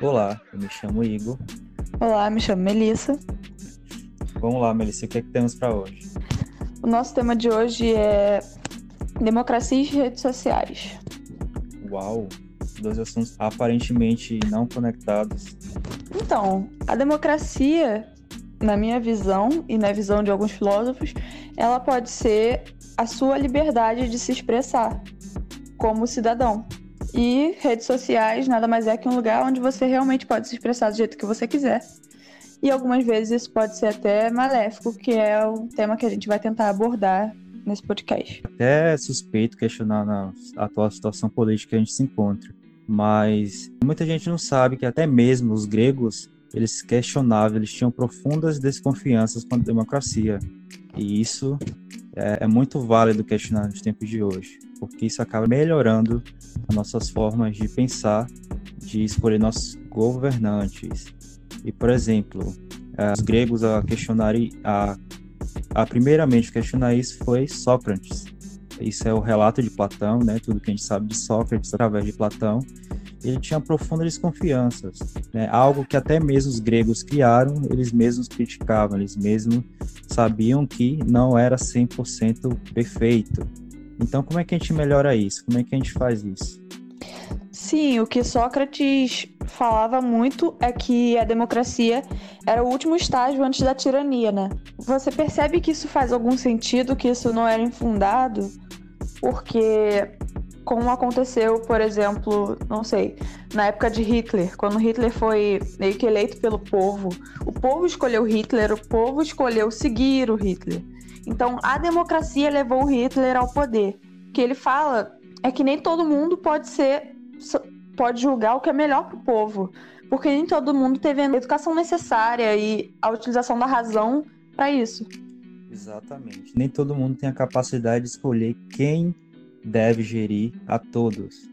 Olá, eu me chamo Igor. Olá, me chamo Melissa. Vamos lá, Melissa, o que é que temos para hoje? O nosso tema de hoje é democracia e redes sociais. Uau, dois assuntos aparentemente não conectados. Então, a democracia, na minha visão e na visão de alguns filósofos, ela pode ser a sua liberdade de se expressar como cidadão. E redes sociais nada mais é que um lugar onde você realmente pode se expressar do jeito que você quiser. E algumas vezes isso pode ser até maléfico, que é o tema que a gente vai tentar abordar nesse podcast. Até suspeito questionar na atual situação política que a gente se encontra, mas muita gente não sabe que até mesmo os gregos eles questionavam, eles tinham profundas desconfianças com a democracia. E isso é, é muito válido questionar nos tempos de hoje, porque isso acaba melhorando as nossas formas de pensar, de escolher nossos governantes. E, por exemplo, é, os gregos a questionarem, a, a primeiramente questionar isso foi Sócrates. Isso é o relato de Platão, né? Tudo que a gente sabe de Sócrates através de Platão ele tinha profundas desconfianças, né? algo que até mesmo os gregos criaram, eles mesmos criticavam, eles mesmos sabiam que não era 100% perfeito. Então, como é que a gente melhora isso? Como é que a gente faz isso? Sim, o que Sócrates falava muito é que a democracia era o último estágio antes da tirania, né? Você percebe que isso faz algum sentido, que isso não era infundado? Porque como aconteceu, por exemplo, não sei, na época de Hitler, quando Hitler foi meio que eleito pelo povo. O povo escolheu Hitler, o povo escolheu seguir o Hitler. Então, a democracia levou Hitler ao poder. O que ele fala é que nem todo mundo pode ser pode julgar o que é melhor para o povo, porque nem todo mundo teve a educação necessária e a utilização da razão para isso. Exatamente. Nem todo mundo tem a capacidade de escolher quem deve gerir a todos.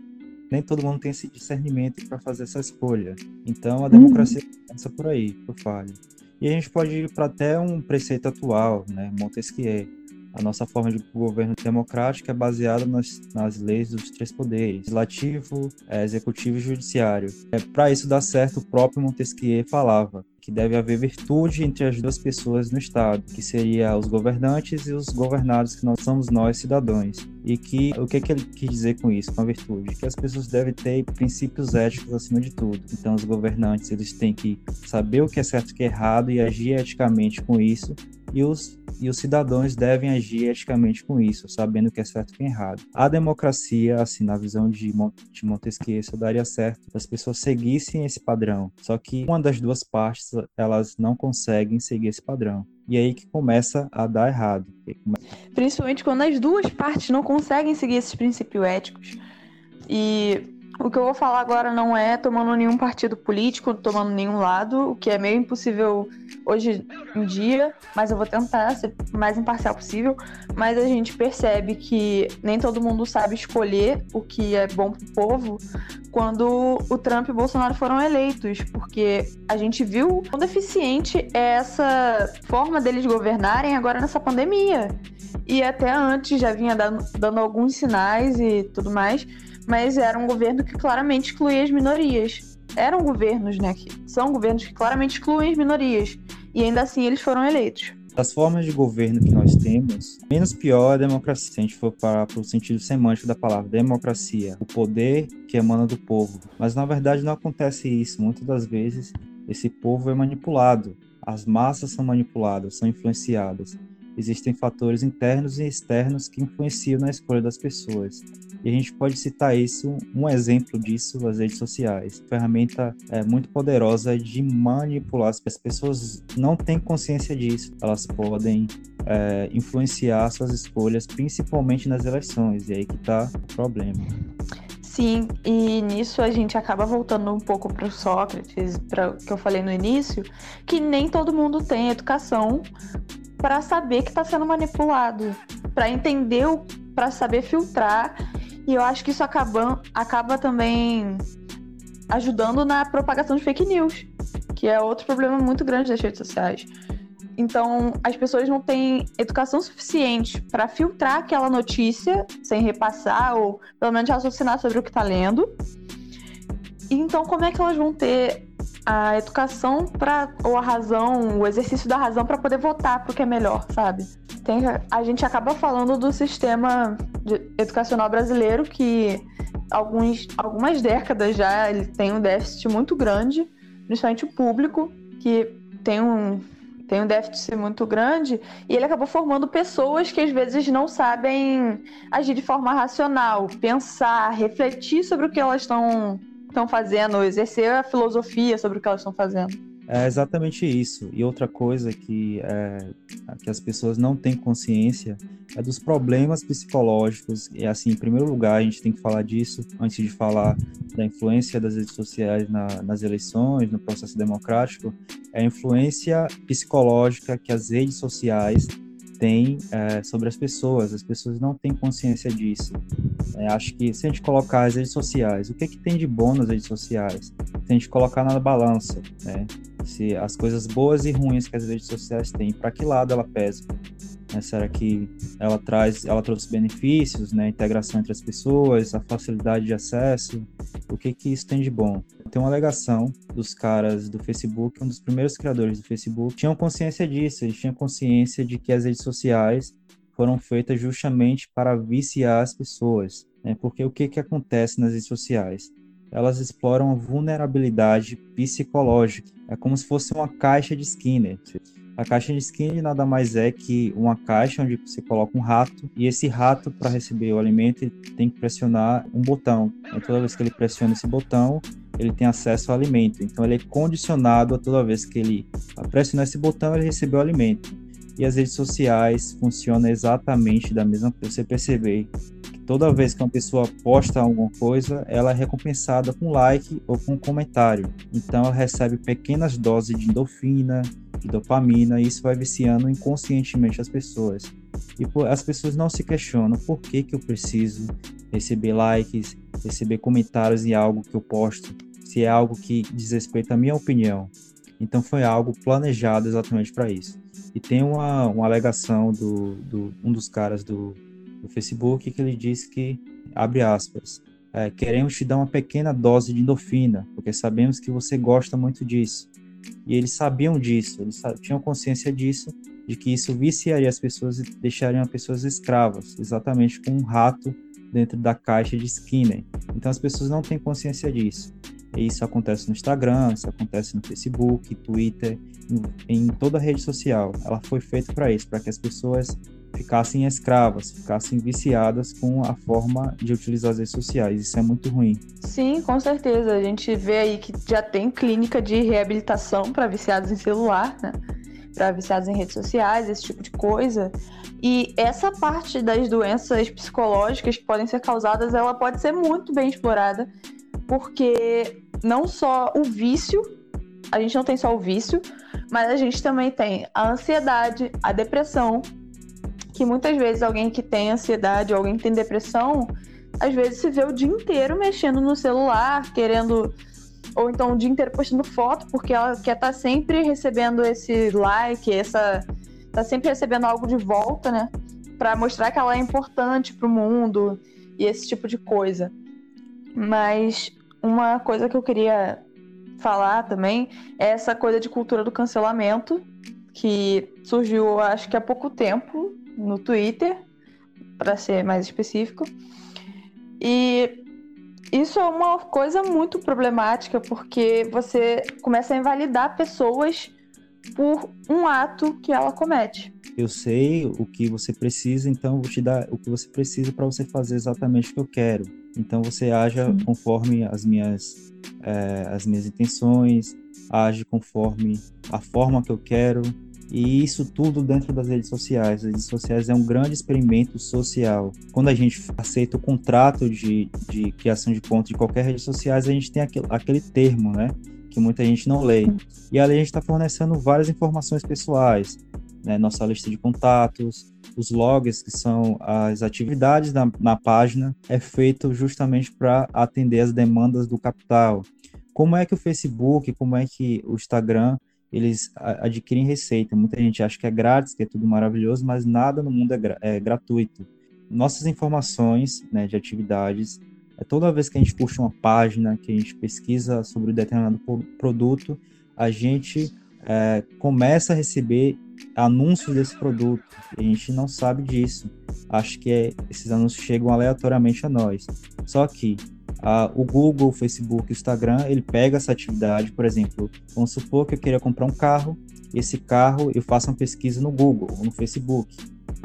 Nem todo mundo tem esse discernimento para fazer essa escolha. Então a democracia uhum. começa por aí, por falha. E a gente pode ir para até um preceito atual, né, Montesquieu. A nossa forma de governo democrático é baseada nas, nas leis dos três poderes: legislativo, executivo e judiciário. É, para isso dar certo, o próprio Montesquieu falava que deve haver virtude entre as duas pessoas no Estado, que seria os governantes e os governados, que nós somos nós, cidadãos. E que o que, que ele quis dizer com isso, com a virtude? Que as pessoas devem ter princípios éticos acima de tudo. Então, os governantes eles têm que saber o que é certo e o que é errado e agir eticamente com isso. E os e os cidadãos devem agir eticamente com isso, sabendo o que é certo e o que é errado. A democracia, assim, na visão de, de Montesquieu, isso daria certo as pessoas seguissem esse padrão. Só que uma das duas partes, elas não conseguem seguir esse padrão. E aí que começa a dar errado. Principalmente quando as duas partes não conseguem seguir esses princípios éticos. E o que eu vou falar agora não é tomando nenhum partido político, tomando nenhum lado, o que é meio impossível hoje em dia, mas eu vou tentar ser o mais imparcial possível. Mas a gente percebe que nem todo mundo sabe escolher o que é bom pro povo quando o Trump e o Bolsonaro foram eleitos, porque a gente viu quão deficiente é essa forma deles governarem agora nessa pandemia. E até antes já vinha dando, dando alguns sinais e tudo mais mas era um governo que claramente excluía as minorias. Eram governos, né? Que são governos que claramente excluem as minorias. E ainda assim eles foram eleitos. Das formas de governo que nós temos, menos pior é a democracia. Se a gente for para, o sentido semântico da palavra democracia, o poder que emana do povo. Mas na verdade não acontece isso. Muitas das vezes esse povo é manipulado. As massas são manipuladas, são influenciadas. Existem fatores internos e externos que influenciam na escolha das pessoas. E a gente pode citar isso, um exemplo disso, as redes sociais. Ferramenta é, muito poderosa de manipular. As pessoas não têm consciência disso. Elas podem é, influenciar suas escolhas, principalmente nas eleições. E aí que está o problema. Sim, e nisso a gente acaba voltando um pouco para o Sócrates, para que eu falei no início, que nem todo mundo tem educação para saber que está sendo manipulado, para entender, para saber filtrar e eu acho que isso acaba, acaba também ajudando na propagação de fake news, que é outro problema muito grande das redes sociais. Então, as pessoas não têm educação suficiente para filtrar aquela notícia sem repassar ou pelo menos raciocinar sobre o que está lendo. então, como é que elas vão ter a educação para ou a razão, o exercício da razão para poder votar o que é melhor, sabe? Tem, a gente acaba falando do sistema educacional brasileiro que alguns, algumas décadas já ele tem um déficit muito grande, principalmente o público, que tem um, tem um déficit muito grande, e ele acabou formando pessoas que às vezes não sabem agir de forma racional, pensar, refletir sobre o que elas estão estão fazendo, exercer a filosofia sobre o que elas estão fazendo. É exatamente isso. E outra coisa que, é, que as pessoas não têm consciência é dos problemas psicológicos. E assim, em primeiro lugar, a gente tem que falar disso antes de falar da influência das redes sociais na, nas eleições, no processo democrático, é a influência psicológica que as redes sociais tem é, sobre as pessoas. As pessoas não têm consciência disso. É, acho que se a gente colocar as redes sociais, o que, é que tem de bom nas redes sociais? Se a gente colocar na balança, né? Se as coisas boas e ruins que as redes sociais têm, para que lado ela pesa? Né? Será que ela traz, ela trouxe benefícios, né? Integração entre as pessoas, a facilidade de acesso, o que que isso tem de bom? Tem uma alegação dos caras do Facebook, um dos primeiros criadores do Facebook, tinham consciência disso, eles tinham consciência de que as redes sociais foram feitas justamente para viciar as pessoas, né? Porque o que que acontece nas redes sociais? Elas exploram a vulnerabilidade psicológica. É como se fosse uma caixa de Skinner. A caixa de skin nada mais é que uma caixa onde você coloca um rato e esse rato, para receber o alimento, tem que pressionar um botão. Então, toda vez que ele pressiona esse botão, ele tem acesso ao alimento. Então, ele é condicionado a toda vez que ele pressionar esse botão, ele recebeu o alimento. E as redes sociais funcionam exatamente da mesma. Você perceber toda vez que uma pessoa posta alguma coisa, ela é recompensada com like ou com comentário. Então, ela recebe pequenas doses de endorfina, de dopamina, e isso vai viciando inconscientemente as pessoas. E as pessoas não se questionam por que, que eu preciso receber likes, receber comentários em algo que eu posto, se é algo que diz respeito à minha opinião. Então foi algo planejado exatamente para isso. E tem uma, uma alegação do, do um dos caras do, do Facebook que ele diz que, abre aspas, é, queremos te dar uma pequena dose de endorfina, porque sabemos que você gosta muito disso. E eles sabiam disso, eles tinham consciência disso, de que isso viciaria as pessoas e deixaria as pessoas escravas, exatamente com um rato dentro da caixa de Skinner. Então as pessoas não têm consciência disso. E isso acontece no Instagram, isso acontece no Facebook, Twitter, em, em toda rede social. Ela foi feita para isso, para que as pessoas ficassem escravas, ficassem viciadas com a forma de utilizar as redes sociais. Isso é muito ruim. Sim, com certeza. A gente vê aí que já tem clínica de reabilitação para viciados em celular, né? Para viciados em redes sociais, esse tipo de coisa. E essa parte das doenças psicológicas que podem ser causadas, ela pode ser muito bem explorada, porque não só o vício, a gente não tem só o vício, mas a gente também tem a ansiedade, a depressão, que muitas vezes alguém que tem ansiedade alguém que tem depressão, às vezes se vê o dia inteiro mexendo no celular, querendo ou então o dia inteiro postando foto, porque ela quer estar tá sempre recebendo esse like, essa tá sempre recebendo algo de volta, né? Para mostrar que ela é importante para o mundo e esse tipo de coisa. Mas uma coisa que eu queria falar também é essa coisa de cultura do cancelamento que surgiu acho que há pouco tempo no Twitter, para ser mais específico. E isso é uma coisa muito problemática, porque você começa a invalidar pessoas por um ato que ela comete. Eu sei o que você precisa, então vou te dar o que você precisa para você fazer exatamente o que eu quero. Então você haja Sim. conforme as minhas, é, as minhas intenções, age conforme a forma que eu quero, e isso tudo dentro das redes sociais. As redes sociais é um grande experimento social. Quando a gente aceita o contrato de, de criação de conta de qualquer rede social, a gente tem aquele, aquele termo, né? Que muita gente não lê. E ali a gente está fornecendo várias informações pessoais, né? Nossa lista de contatos, os logs, que são as atividades na, na página, é feito justamente para atender as demandas do capital. Como é que o Facebook, como é que o Instagram eles adquirem receita. Muita gente acha que é grátis, que é tudo maravilhoso, mas nada no mundo é, gra é gratuito. Nossas informações né, de atividades É toda vez que a gente puxa uma página, que a gente pesquisa sobre um determinado produto, a gente é, começa a receber anúncios desse produto. a gente não sabe disso. Acho que é, esses anúncios chegam aleatoriamente a nós. Só que a, o Google, o Facebook, o Instagram, ele pega essa atividade, por exemplo, vamos supor que eu queria comprar um carro, esse carro eu faço uma pesquisa no Google ou no Facebook.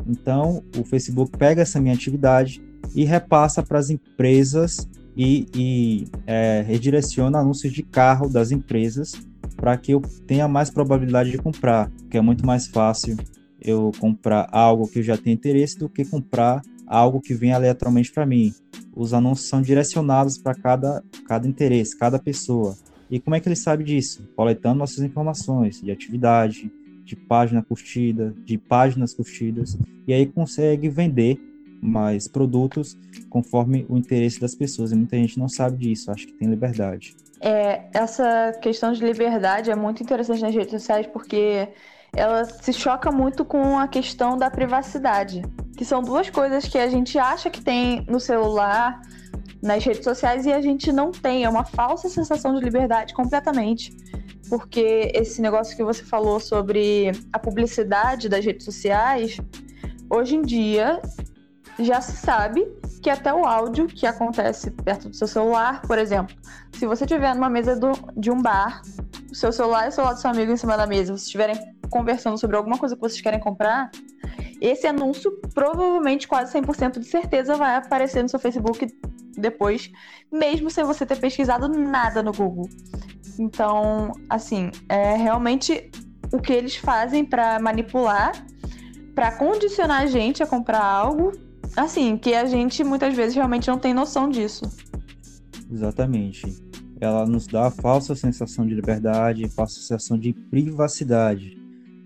Então, o Facebook pega essa minha atividade e repassa para as empresas e, e é, redireciona anúncios de carro das empresas para que eu tenha mais probabilidade de comprar, que é muito mais fácil eu comprar algo que eu já tenho interesse do que comprar algo que vem aleatoriamente para mim. Os anúncios são direcionados para cada, cada interesse, cada pessoa. E como é que ele sabe disso? Coletando nossas informações de atividade, de página curtida, de páginas curtidas, e aí consegue vender mais produtos conforme o interesse das pessoas. E muita gente não sabe disso, acha que tem liberdade. É, essa questão de liberdade é muito interessante nas redes sociais porque ela se choca muito com a questão da privacidade, que são duas coisas que a gente acha que tem no celular, nas redes sociais e a gente não tem. É uma falsa sensação de liberdade completamente. Porque esse negócio que você falou sobre a publicidade das redes sociais, hoje em dia já se sabe que até o áudio que acontece perto do seu celular, por exemplo, se você estiver numa mesa do, de um bar, o seu celular e o celular do seu amigo em cima da mesa, vocês estiverem conversando sobre alguma coisa que vocês querem comprar, esse anúncio provavelmente quase 100% de certeza vai aparecer no seu Facebook depois, mesmo sem você ter pesquisado nada no Google. Então, assim, é realmente o que eles fazem para manipular, para condicionar a gente a comprar algo Assim, que a gente muitas vezes realmente não tem noção disso. Exatamente. Ela nos dá a falsa sensação de liberdade, falsa sensação de privacidade.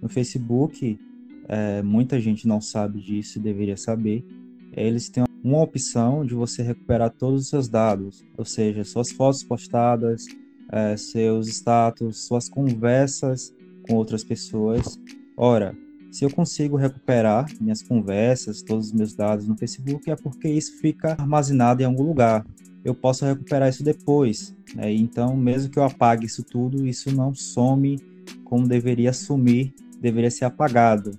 No Facebook, é, muita gente não sabe disso e deveria saber. Eles têm uma opção de você recuperar todos os seus dados, ou seja, suas fotos postadas, é, seus status, suas conversas com outras pessoas. Ora, se eu consigo recuperar minhas conversas, todos os meus dados no Facebook, é porque isso fica armazenado em algum lugar. Eu posso recuperar isso depois. Né? Então, mesmo que eu apague isso tudo, isso não some como deveria sumir, deveria ser apagado.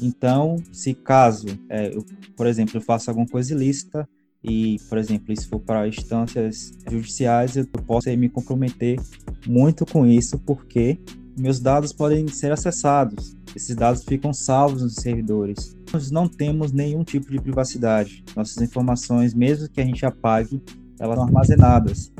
Então, se caso, é, eu, por exemplo, eu faço alguma coisa ilícita e, por exemplo, isso for para instâncias judiciais, eu posso me comprometer muito com isso, porque meus dados podem ser acessados. Esses dados ficam salvos nos servidores. Nós não temos nenhum tipo de privacidade. Nossas informações, mesmo que a gente apague, elas são armazenadas.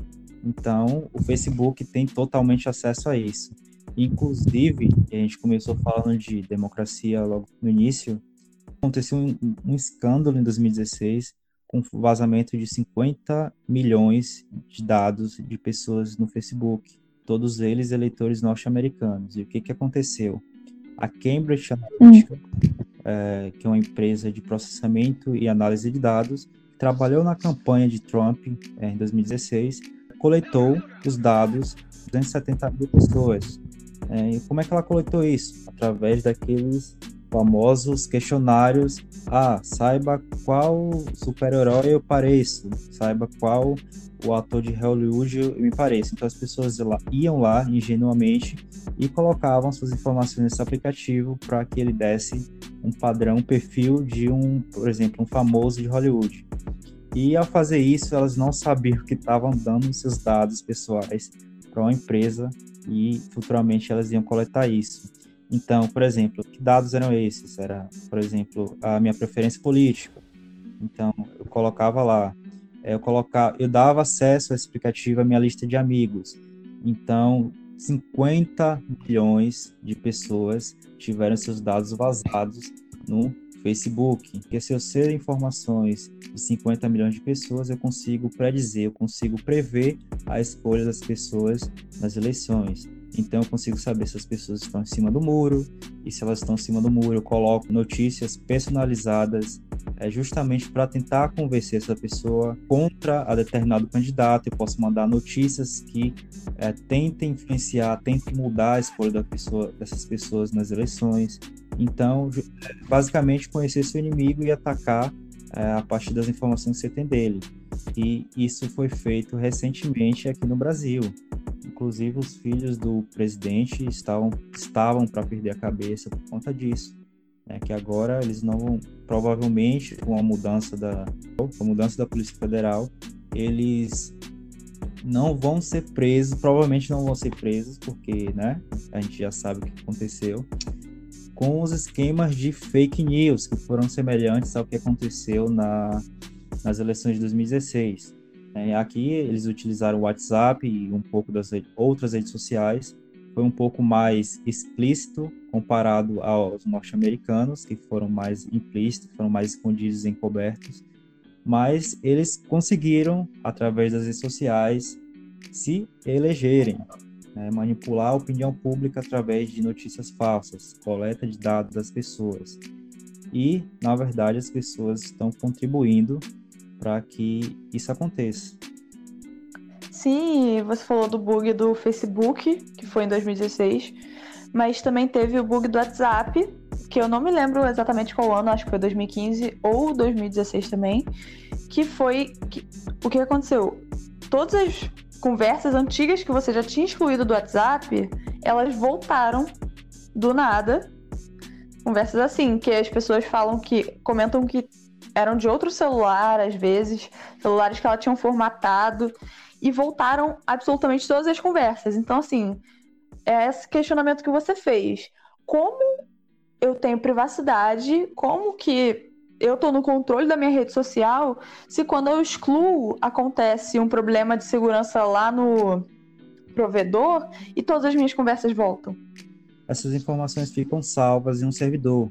Então, o Facebook tem totalmente acesso a isso. Inclusive, a gente começou falando de democracia logo no início, aconteceu um, um escândalo em 2016 com vazamento de 50 milhões de dados de pessoas no Facebook, todos eles eleitores norte-americanos. E o que, que aconteceu? a Cambridge Analytica, é, que é uma empresa de processamento e análise de dados, trabalhou na campanha de Trump é, em 2016, coletou os dados de 270 mil pessoas. É, e como é que ela coletou isso? Através daqueles famosos questionários. Ah, saiba qual super-herói eu pareço, saiba qual o ator de Hollywood eu me pareço. Então as pessoas iam lá ingenuamente e colocavam suas informações nesse aplicativo para que ele desse um padrão, um perfil de um, por exemplo, um famoso de Hollywood. E ao fazer isso, elas não sabiam que estavam dando seus dados pessoais para uma empresa e futuramente elas iam coletar isso. Então, por exemplo, que dados eram esses? Era, por exemplo, a minha preferência política. Então, eu colocava lá, eu colocava, eu dava acesso a esse aplicativo à minha lista de amigos. Então, 50 milhões de pessoas tiveram seus dados vazados no Facebook. Porque se eu sei informações de 50 milhões de pessoas, eu consigo predizer, eu consigo prever a escolha das pessoas nas eleições. Então eu consigo saber se as pessoas estão em cima do muro, e se elas estão em cima do muro, eu coloco notícias personalizadas é justamente para tentar convencer essa pessoa contra a determinado candidato. Eu posso mandar notícias que é, tentem influenciar, tentem mudar a escolha da pessoa, dessas pessoas nas eleições. Então, basicamente, conhecer seu inimigo e atacar é, a partir das informações que você tem dele. E isso foi feito recentemente aqui no Brasil. Inclusive, os filhos do presidente estavam, estavam para perder a cabeça por conta disso. Né? Que agora eles não vão, provavelmente, com a mudança da, com a mudança da Polícia Federal, eles não vão ser presos, provavelmente não vão ser presos, porque né, a gente já sabe o que aconteceu, com os esquemas de fake news que foram semelhantes ao que aconteceu na, nas eleições de 2016. É, aqui eles utilizaram o WhatsApp e um pouco das outras redes sociais. Foi um pouco mais explícito comparado aos norte-americanos, que foram mais implícitos, foram mais escondidos e encobertos. Mas eles conseguiram, através das redes sociais, se elegerem, né? manipular a opinião pública através de notícias falsas, coleta de dados das pessoas. E, na verdade, as pessoas estão contribuindo para que isso aconteça. Sim, você falou do bug do Facebook, que foi em 2016, mas também teve o bug do WhatsApp, que eu não me lembro exatamente qual ano, acho que foi 2015 ou 2016 também, que foi que, o que aconteceu? Todas as conversas antigas que você já tinha excluído do WhatsApp, elas voltaram do nada. Conversas assim, que as pessoas falam que comentam que eram de outro celular, às vezes, celulares que ela tinham formatado, e voltaram absolutamente todas as conversas. Então, assim, é esse questionamento que você fez. Como eu tenho privacidade, como que eu estou no controle da minha rede social se quando eu excluo acontece um problema de segurança lá no provedor e todas as minhas conversas voltam? Essas informações ficam salvas em um servidor.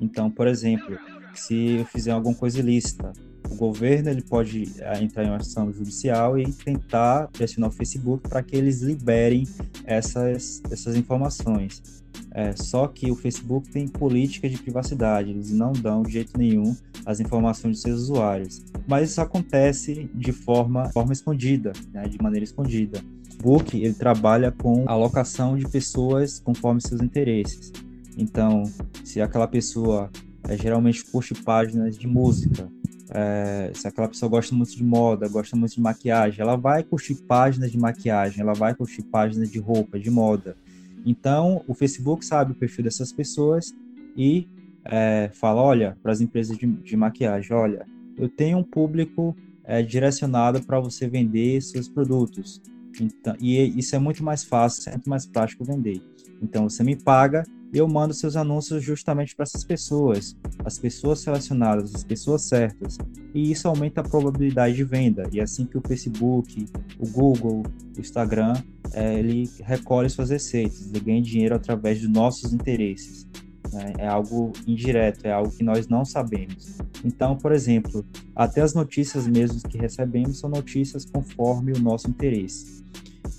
Então, por exemplo, se eu fizer alguma coisa ilícita. O governo ele pode eh, entrar em uma ação judicial e tentar pressionar o Facebook para que eles liberem essas, essas informações. É, só que o Facebook tem política de privacidade, eles não dão de jeito nenhum as informações de seus usuários. Mas isso acontece de forma, forma escondida, né, de maneira escondida. O Facebook ele trabalha com alocação de pessoas conforme seus interesses. Então, se aquela pessoa é, geralmente curte páginas de música. É, se aquela pessoa gosta muito de moda, gosta muito de maquiagem, ela vai curtir páginas de maquiagem, ela vai curtir páginas de roupa, de moda. Então, o Facebook sabe o perfil dessas pessoas e é, fala: olha, para as empresas de, de, maquiagem, olha, eu tenho um público é, direcionado para você vender seus produtos. Então, e isso é muito mais fácil, é muito mais prático vender. Então, você me paga eu mando seus anúncios justamente para essas pessoas, as pessoas selecionadas, as pessoas certas. E isso aumenta a probabilidade de venda. E é assim que o Facebook, o Google, o Instagram, é, ele recolhe suas receitas, ele ganha dinheiro através dos nossos interesses. Né? É algo indireto, é algo que nós não sabemos. Então, por exemplo, até as notícias mesmo que recebemos são notícias conforme o nosso interesse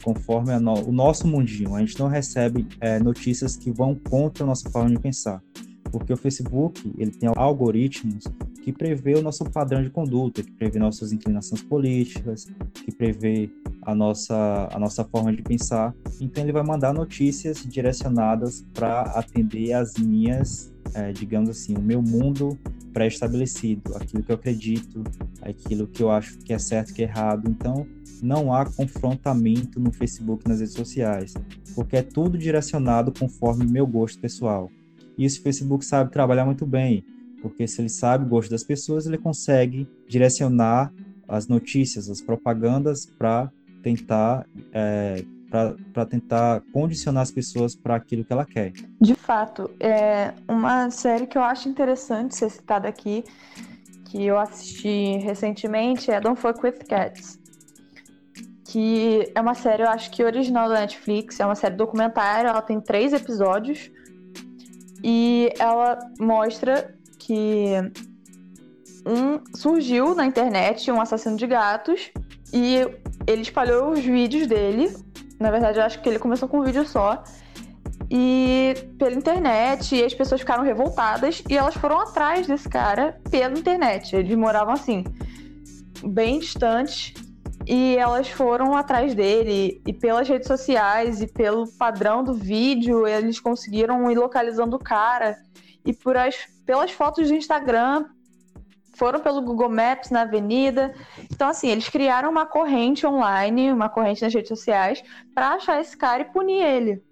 conforme no, o nosso mundinho. A gente não recebe é, notícias que vão contra a nossa forma de pensar, porque o Facebook ele tem algoritmos que prevê o nosso padrão de conduta, que prevê nossas inclinações políticas, que prevê a nossa, a nossa forma de pensar. Então ele vai mandar notícias direcionadas para atender as minhas, é, digamos assim, o meu mundo pré-estabelecido, aquilo que eu acredito, aquilo que eu acho que é certo que é errado. Então não há confrontamento no Facebook nas redes sociais, porque é tudo direcionado conforme meu gosto pessoal. E isso o Facebook sabe trabalhar muito bem, porque se ele sabe o gosto das pessoas, ele consegue direcionar as notícias, as propagandas para tentar é, para tentar condicionar as pessoas para aquilo que ela quer. De fato, é uma série que eu acho interessante ser citada aqui, que eu assisti recentemente, é Don't Fuck With Cats que é uma série, eu acho que original da Netflix, é uma série documentária, ela tem três episódios e ela mostra que um surgiu na internet um assassino de gatos e ele espalhou os vídeos dele. Na verdade, eu acho que ele começou com um vídeo só. E pela internet, e as pessoas ficaram revoltadas e elas foram atrás desse cara pela internet. Eles moravam assim, bem distantes e elas foram atrás dele e pelas redes sociais e pelo padrão do vídeo, eles conseguiram ir localizando o cara. E por as, pelas fotos do Instagram, foram pelo Google Maps na avenida. Então, assim, eles criaram uma corrente online, uma corrente nas redes sociais, para achar esse cara e punir ele.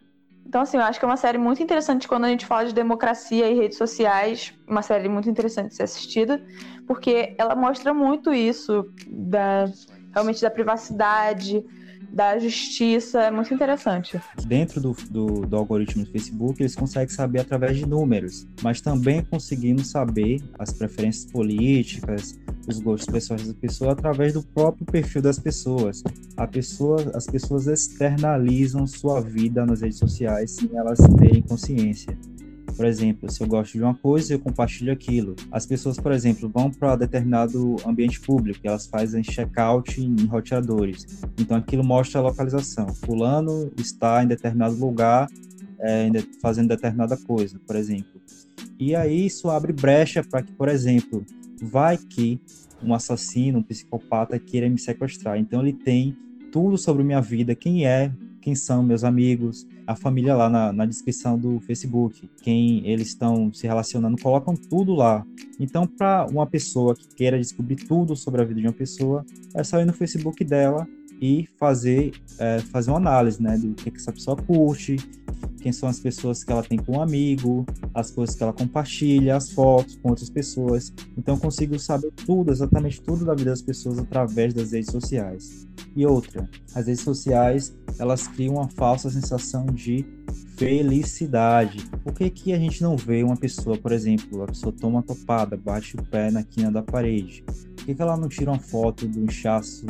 Então, assim, eu acho que é uma série muito interessante quando a gente fala de democracia e redes sociais, uma série muito interessante de ser assistida, porque ela mostra muito isso da realmente da privacidade, da justiça, é muito interessante. Dentro do, do, do, algoritmo do Facebook, eles conseguem saber através de números, mas também conseguimos saber as preferências políticas, os gostos pessoais da pessoa através do próprio perfil das pessoas. A pessoa, as pessoas externalizam sua vida nas redes sociais sem elas terem consciência. Por exemplo, se eu gosto de uma coisa, eu compartilho aquilo. As pessoas, por exemplo, vão para determinado ambiente público, elas fazem check-out em roteadores. Então aquilo mostra a localização. Fulano está em determinado lugar é, fazendo determinada coisa, por exemplo. E aí isso abre brecha para que, por exemplo, vai que um assassino, um psicopata queira me sequestrar. Então ele tem tudo sobre minha vida, quem é, quem são meus amigos, a família lá na, na descrição do Facebook, quem eles estão se relacionando, colocam tudo lá. Então, para uma pessoa que queira descobrir tudo sobre a vida de uma pessoa, é só ir no Facebook dela e fazer, é, fazer uma análise, né, do que, que essa pessoa curte, quem são as pessoas que ela tem com um amigo, as coisas que ela compartilha, as fotos com outras pessoas. Então eu consigo saber tudo, exatamente tudo da vida das pessoas através das redes sociais. E outra, as redes sociais, elas criam uma falsa sensação de felicidade. Por que, que a gente não vê uma pessoa, por exemplo, a pessoa toma uma topada, bate o pé na quina da parede? Por que, que ela não tira uma foto do inchaço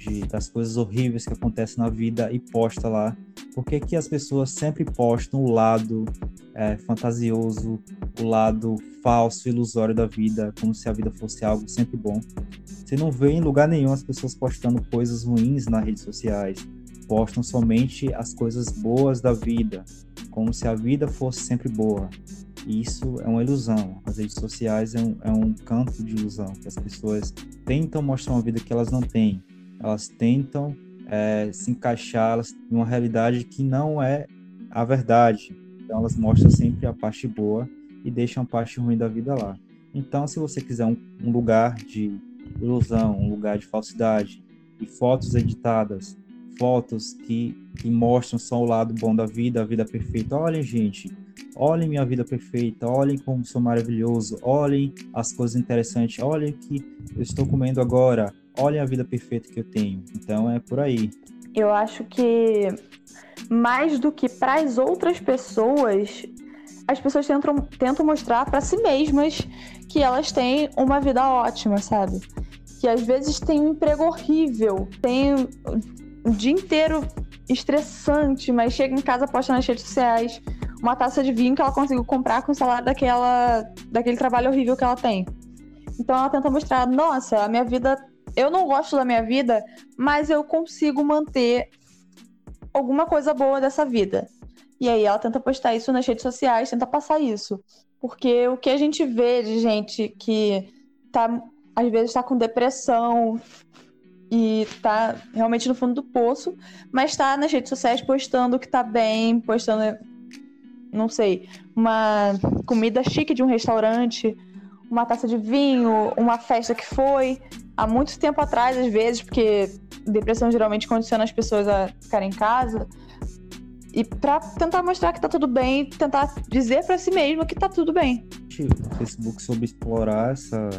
de, das coisas horríveis que acontecem na vida e posta lá? Por que, que as pessoas sempre postam o lado é, fantasioso, o lado falso, ilusório da vida, como se a vida fosse algo sempre bom? Você não vê em lugar nenhum as pessoas postando coisas ruins nas redes sociais. Postam somente as coisas boas da vida, como se a vida fosse sempre boa. Isso é uma ilusão. As redes sociais é um, é um canto de ilusão, que as pessoas tentam mostrar uma vida que elas não têm elas tentam é, se encaixar em uma realidade que não é a verdade. Então elas mostram sempre a parte boa e deixam a parte ruim da vida lá. Então, se você quiser um, um lugar de ilusão, um lugar de falsidade, e fotos editadas, fotos que, que mostram só o lado bom da vida, a vida perfeita. Olhem, gente, olhem minha vida perfeita, olhem como sou maravilhoso, olhem as coisas interessantes, olhem que eu estou comendo agora, olhem a vida perfeita que eu tenho. Então é por aí. Eu acho que mais do que para as outras pessoas, as pessoas tentam, tentam mostrar para si mesmas que elas têm uma vida ótima, sabe? Que às vezes tem um emprego horrível, tem o dia inteiro estressante, mas chega em casa, posta nas redes sociais uma taça de vinho que ela conseguiu comprar com o salário daquela, daquele trabalho horrível que ela tem. Então ela tenta mostrar, nossa, a minha vida eu não gosto da minha vida, mas eu consigo manter alguma coisa boa dessa vida. E aí ela tenta postar isso nas redes sociais, tenta passar isso. Porque o que a gente vê de gente que tá, às vezes está com depressão e tá realmente no fundo do poço, mas tá nas redes sociais postando que tá bem, postando, não sei, uma comida chique de um restaurante, uma taça de vinho, uma festa que foi há muito tempo atrás, às vezes, porque depressão geralmente condiciona as pessoas a ficarem em casa. E para tentar mostrar que tá tudo bem, tentar dizer para si mesmo que tá tudo bem. O Facebook soube explorar essa,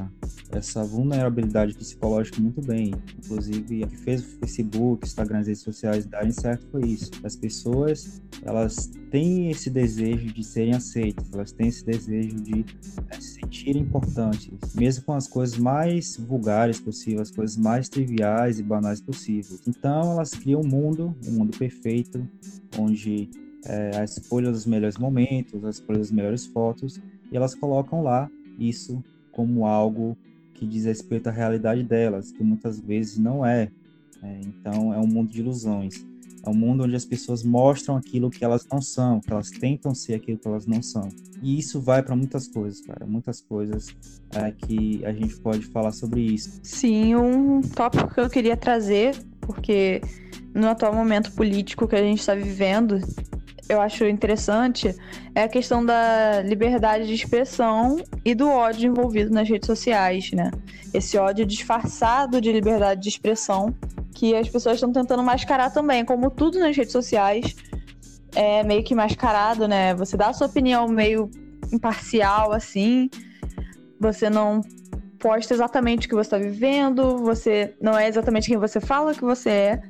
essa vulnerabilidade psicológica muito bem. Inclusive, o que fez o Facebook, Instagram, as redes sociais darem certo foi isso. As pessoas, elas têm esse desejo de serem aceitas, elas têm esse desejo de é, se sentirem importantes, mesmo com as coisas mais vulgares possíveis, as coisas mais triviais e banais possíveis. Então, elas criam um mundo, um mundo perfeito, onde é, a escolha dos melhores momentos, a escolha das melhores fotos, e elas colocam lá isso como algo que diz respeito à realidade delas, que muitas vezes não é. é. Então, é um mundo de ilusões. É um mundo onde as pessoas mostram aquilo que elas não são, que elas tentam ser aquilo que elas não são. E isso vai para muitas coisas, cara. Muitas coisas é, que a gente pode falar sobre isso. Sim, um tópico que eu queria trazer, porque no atual momento político que a gente está vivendo, eu acho interessante é a questão da liberdade de expressão e do ódio envolvido nas redes sociais, né? Esse ódio disfarçado de liberdade de expressão que as pessoas estão tentando mascarar também, como tudo nas redes sociais é meio que mascarado, né? Você dá a sua opinião meio imparcial, assim, você não posta exatamente o que você está vivendo, você não é exatamente quem você fala que você é.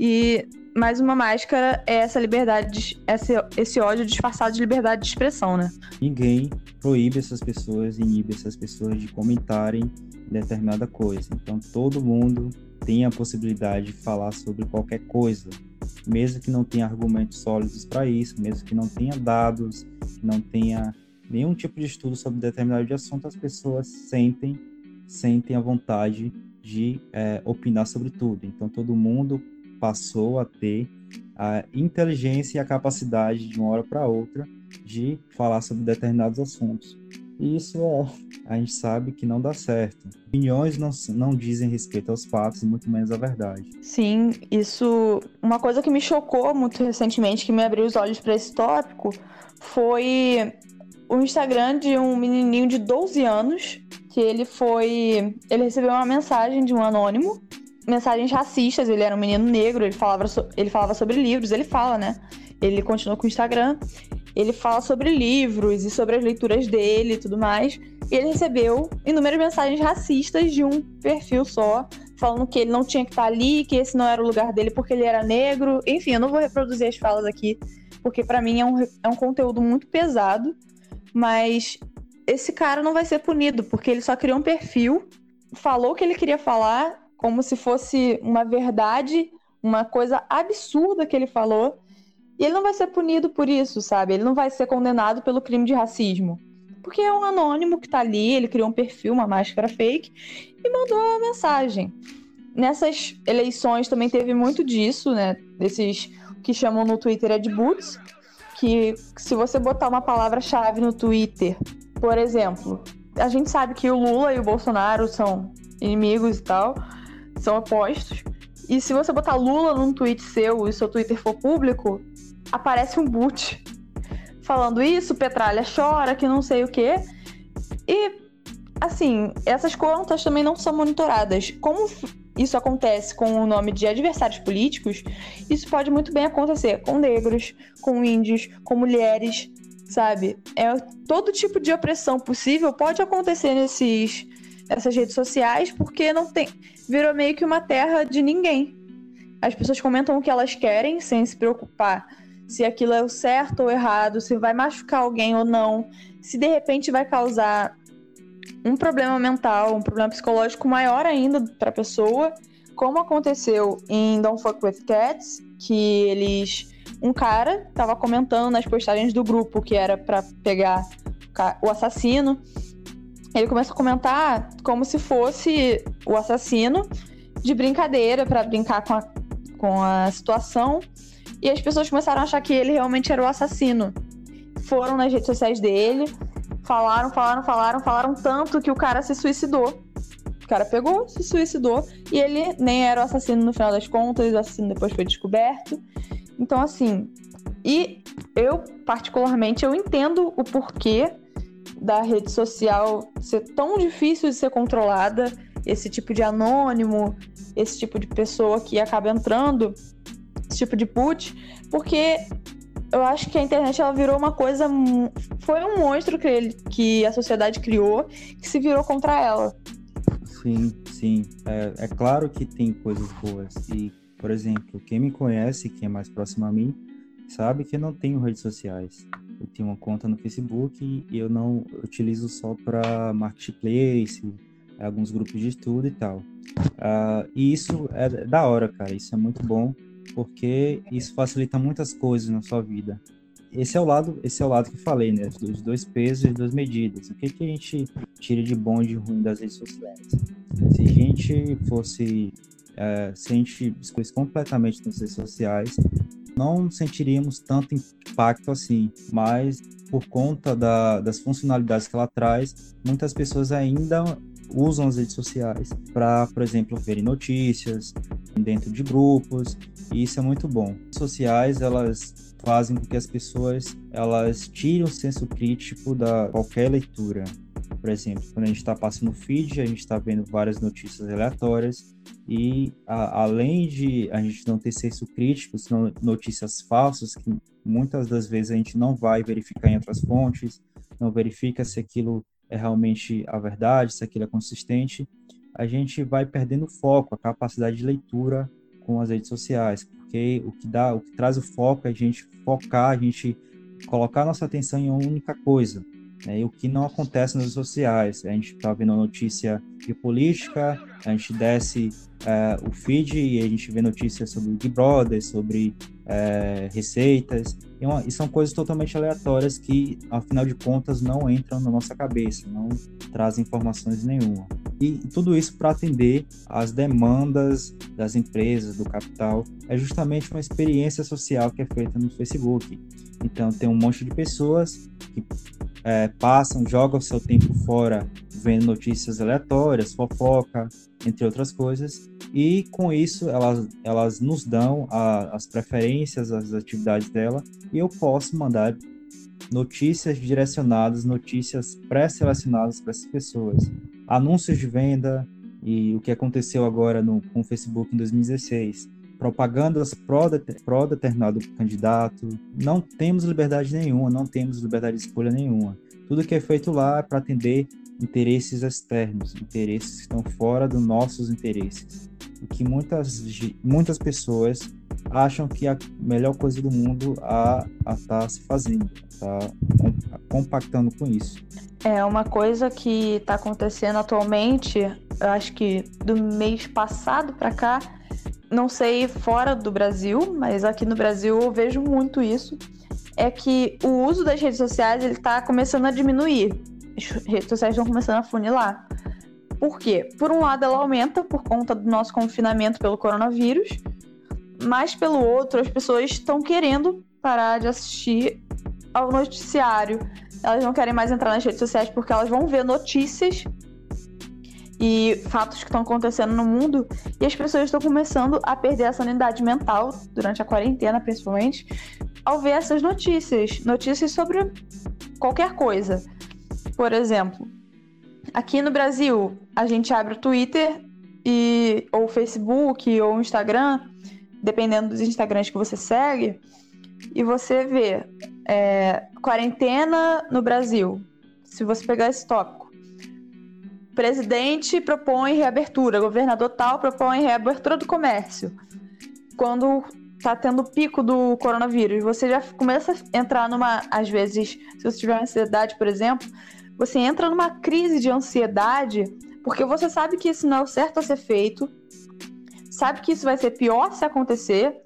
E mais uma máscara é essa liberdade, esse, esse ódio disfarçado de liberdade de expressão, né? Ninguém proíbe essas pessoas, inibe essas pessoas de comentarem determinada coisa. Então todo mundo tem a possibilidade de falar sobre qualquer coisa, mesmo que não tenha argumentos sólidos para isso, mesmo que não tenha dados, não tenha nenhum tipo de estudo sobre determinado assunto, as pessoas sentem sentem a vontade de é, opinar sobre tudo. Então todo mundo passou a ter a inteligência e a capacidade de uma hora para outra de falar sobre determinados assuntos. E isso é, a gente sabe que não dá certo. Opiniões não, não dizem respeito aos fatos, muito menos à verdade. Sim, isso. Uma coisa que me chocou muito recentemente, que me abriu os olhos para esse tópico, foi o Instagram de um menininho de 12 anos, que ele foi. Ele recebeu uma mensagem de um anônimo mensagens racistas. Ele era um menino negro, ele falava, so... ele falava sobre livros, ele fala, né? Ele continua com o Instagram. Ele fala sobre livros e sobre as leituras dele e tudo mais. E ele recebeu inúmeras mensagens racistas de um perfil só, falando que ele não tinha que estar ali, que esse não era o lugar dele porque ele era negro. Enfim, eu não vou reproduzir as falas aqui, porque para mim é um, é um conteúdo muito pesado. Mas esse cara não vai ser punido, porque ele só criou um perfil, falou o que ele queria falar como se fosse uma verdade, uma coisa absurda que ele falou. E ele não vai ser punido por isso, sabe? Ele não vai ser condenado pelo crime de racismo. Porque é um anônimo que tá ali, ele criou um perfil, uma máscara fake, e mandou uma mensagem. Nessas eleições também teve muito disso, né? Desses que chamam no Twitter de boots, que se você botar uma palavra-chave no Twitter, por exemplo, a gente sabe que o Lula e o Bolsonaro são inimigos e tal, são opostos. E se você botar Lula num tweet seu e seu Twitter for público, aparece um boot falando isso, Petralha chora, que não sei o quê. E, assim, essas contas também não são monitoradas. Como isso acontece com o nome de adversários políticos, isso pode muito bem acontecer com negros, com índios, com mulheres, sabe? É todo tipo de opressão possível pode acontecer nesses essas redes sociais porque não tem virou meio que uma terra de ninguém. As pessoas comentam o que elas querem sem se preocupar se aquilo é o certo ou errado, se vai machucar alguém ou não, se de repente vai causar um problema mental, um problema psicológico maior ainda para a pessoa, como aconteceu em Don't Fuck With Cats, que eles um cara estava comentando nas postagens do grupo que era para pegar o assassino ele começa a comentar como se fosse o assassino de brincadeira para brincar com a, com a situação. E as pessoas começaram a achar que ele realmente era o assassino. Foram nas redes sociais dele, falaram, falaram, falaram, falaram tanto que o cara se suicidou. O cara pegou, se suicidou e ele nem era o assassino no final das contas, o assassino depois foi descoberto. Então, assim, e eu, particularmente, eu entendo o porquê da rede social ser tão difícil de ser controlada, esse tipo de anônimo, esse tipo de pessoa que acaba entrando, esse tipo de put, porque eu acho que a internet ela virou uma coisa. Foi um monstro que, ele, que a sociedade criou que se virou contra ela. Sim, sim. É, é claro que tem coisas boas. E, por exemplo, quem me conhece, quem é mais próximo a mim, sabe que eu não tenho redes sociais eu tenho uma conta no Facebook e eu não utilizo só para marketplace, alguns grupos de estudo e tal. Uh, e isso é da hora, cara. Isso é muito bom porque isso facilita muitas coisas na sua vida. Esse é o lado, esse é o lado que eu falei, né? Dos dois pesos e duas medidas. O que, que a gente tira de bom e de ruim das redes sociais? Se a gente fosse, uh, se a gente completamente nas redes sociais, não sentiríamos tanto impacto assim, mas por conta da, das funcionalidades que ela traz, muitas pessoas ainda usam as redes sociais para, por exemplo, verem notícias, dentro de grupos, e isso é muito bom. As sociais, elas fazem com que as pessoas elas tirem o senso crítico da qualquer leitura. Por exemplo, quando a gente está passando feed, a gente está vendo várias notícias aleatórias e a, além de a gente não ter senso crítico, são notícias falsas que muitas das vezes a gente não vai verificar em outras fontes, não verifica se aquilo é realmente a verdade, se aquilo é consistente, a gente vai perdendo foco, a capacidade de leitura com as redes sociais, porque o que dá, o que traz o foco é a gente focar, a gente colocar nossa atenção em uma única coisa. Né? E o que não acontece nas redes sociais, a gente está vendo notícia de política, a gente desce é, o feed e a gente vê notícias sobre Big Brother, sobre é, receitas, e, uma, e, são coisas totalmente aleatórias que, afinal de contas, não entram na nossa cabeça, não trazem informações nenhuma. E tudo isso para atender às demandas das empresas, do capital, é justamente uma experiência social que é feita no Facebook. Então, tem um monte de pessoas que é, passam, jogam seu tempo fora vendo notícias aleatórias, fofoca, entre outras coisas, e com isso elas, elas nos dão a, as preferências, as atividades dela, e eu posso mandar notícias direcionadas, notícias pré-selecionadas para essas pessoas, anúncios de venda e o que aconteceu agora no, com o Facebook em 2016 propagandas pró determinado candidato. Não temos liberdade nenhuma, não temos liberdade de escolha nenhuma. Tudo que é feito lá é para atender interesses externos, interesses que estão fora dos nossos interesses. O que muitas, muitas pessoas acham que a melhor coisa do mundo a estar tá se fazendo, está compactando com isso. É uma coisa que está acontecendo atualmente, eu acho que do mês passado para cá, não sei fora do Brasil, mas aqui no Brasil eu vejo muito isso, é que o uso das redes sociais ele está começando a diminuir. As redes sociais estão começando a funilar. Por quê? Por um lado, ela aumenta por conta do nosso confinamento pelo coronavírus, mas pelo outro, as pessoas estão querendo parar de assistir ao noticiário. Elas não querem mais entrar nas redes sociais porque elas vão ver notícias e fatos que estão acontecendo no mundo e as pessoas estão começando a perder a sanidade mental durante a quarentena, principalmente, ao ver essas notícias, notícias sobre qualquer coisa. Por exemplo, aqui no Brasil, a gente abre o Twitter e ou Facebook ou Instagram, dependendo dos Instagrams que você segue, e você vê é, quarentena no Brasil. Se você pegar esse tópico presidente propõe reabertura, governador tal propõe reabertura do comércio. Quando tá tendo pico do coronavírus, você já começa a entrar numa, às vezes, se você tiver ansiedade, por exemplo, você entra numa crise de ansiedade, porque você sabe que isso não é o certo a ser feito, sabe que isso vai ser pior se acontecer,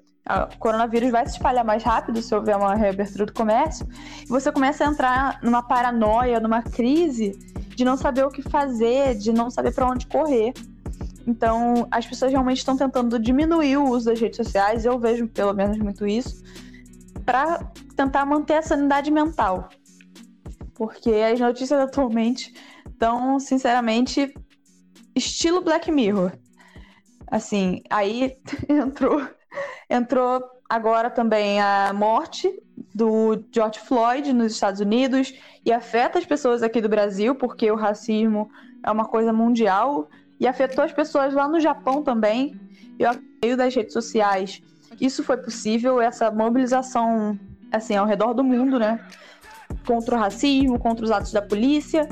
o coronavírus vai se espalhar mais rápido se houver uma reabertura do comércio, e você começa a entrar numa paranoia, numa crise de não saber o que fazer, de não saber para onde correr. Então, as pessoas realmente estão tentando diminuir o uso das redes sociais, eu vejo pelo menos muito isso, para tentar manter a sanidade mental. Porque as notícias atualmente estão, sinceramente, estilo Black Mirror. Assim, aí entrou, entrou agora também a morte do George Floyd nos Estados Unidos e afeta as pessoas aqui do Brasil, porque o racismo é uma coisa mundial e afetou as pessoas lá no Japão também. E ao meio das redes sociais, isso foi possível, essa mobilização assim ao redor do mundo, né? Contra o racismo, contra os atos da polícia.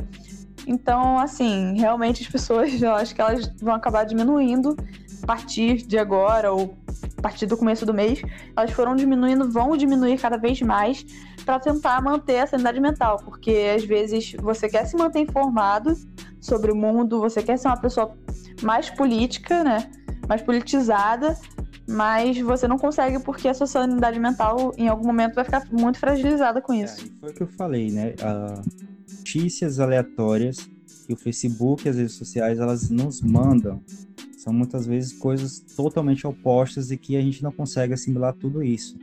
Então, assim, realmente as pessoas, eu acho que elas vão acabar diminuindo partir de agora ou a partir do começo do mês, elas foram diminuindo, vão diminuir cada vez mais para tentar manter a sanidade mental, porque às vezes você quer se manter informado sobre o mundo, você quer ser uma pessoa mais política, né? Mais politizada, mas você não consegue porque a sua sanidade mental em algum momento vai ficar muito fragilizada com isso. É, foi o que eu falei, né? notícias aleatórias que o Facebook e as redes sociais elas nos mandam são muitas vezes coisas totalmente opostas e que a gente não consegue assimilar tudo isso.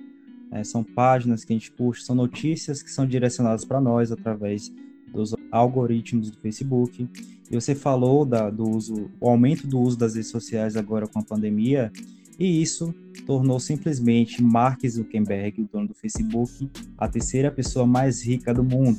É, são páginas que a gente puxa, são notícias que são direcionadas para nós através dos algoritmos do Facebook. E você falou da, do uso, o aumento do uso das redes sociais agora com a pandemia, E isso tornou simplesmente Mark Zuckerberg, o dono do Facebook, a terceira pessoa mais rica do mundo.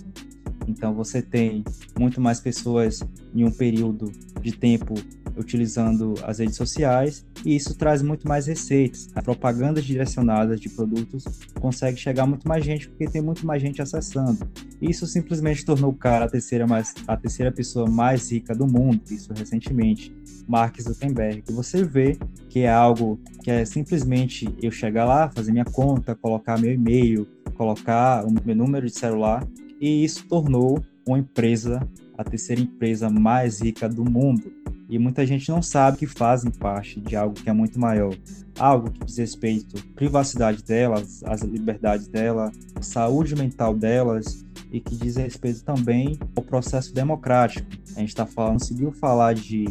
Então você tem muito mais pessoas em um período de tempo utilizando as redes sociais e isso traz muito mais receitas. A propaganda direcionada de produtos consegue chegar muito mais gente porque tem muito mais gente acessando. Isso simplesmente tornou o cara a terceira, mais, a terceira pessoa mais rica do mundo, isso recentemente, Mark Zuckerberg. Você vê que é algo que é simplesmente eu chegar lá, fazer minha conta, colocar meu e-mail, colocar o meu número de celular e isso tornou uma empresa a terceira empresa mais rica do mundo e muita gente não sabe que fazem parte de algo que é muito maior. Algo que diz respeito à privacidade delas, às liberdades delas, à saúde mental delas e que diz respeito também ao processo democrático. A gente está falando, conseguiu falar de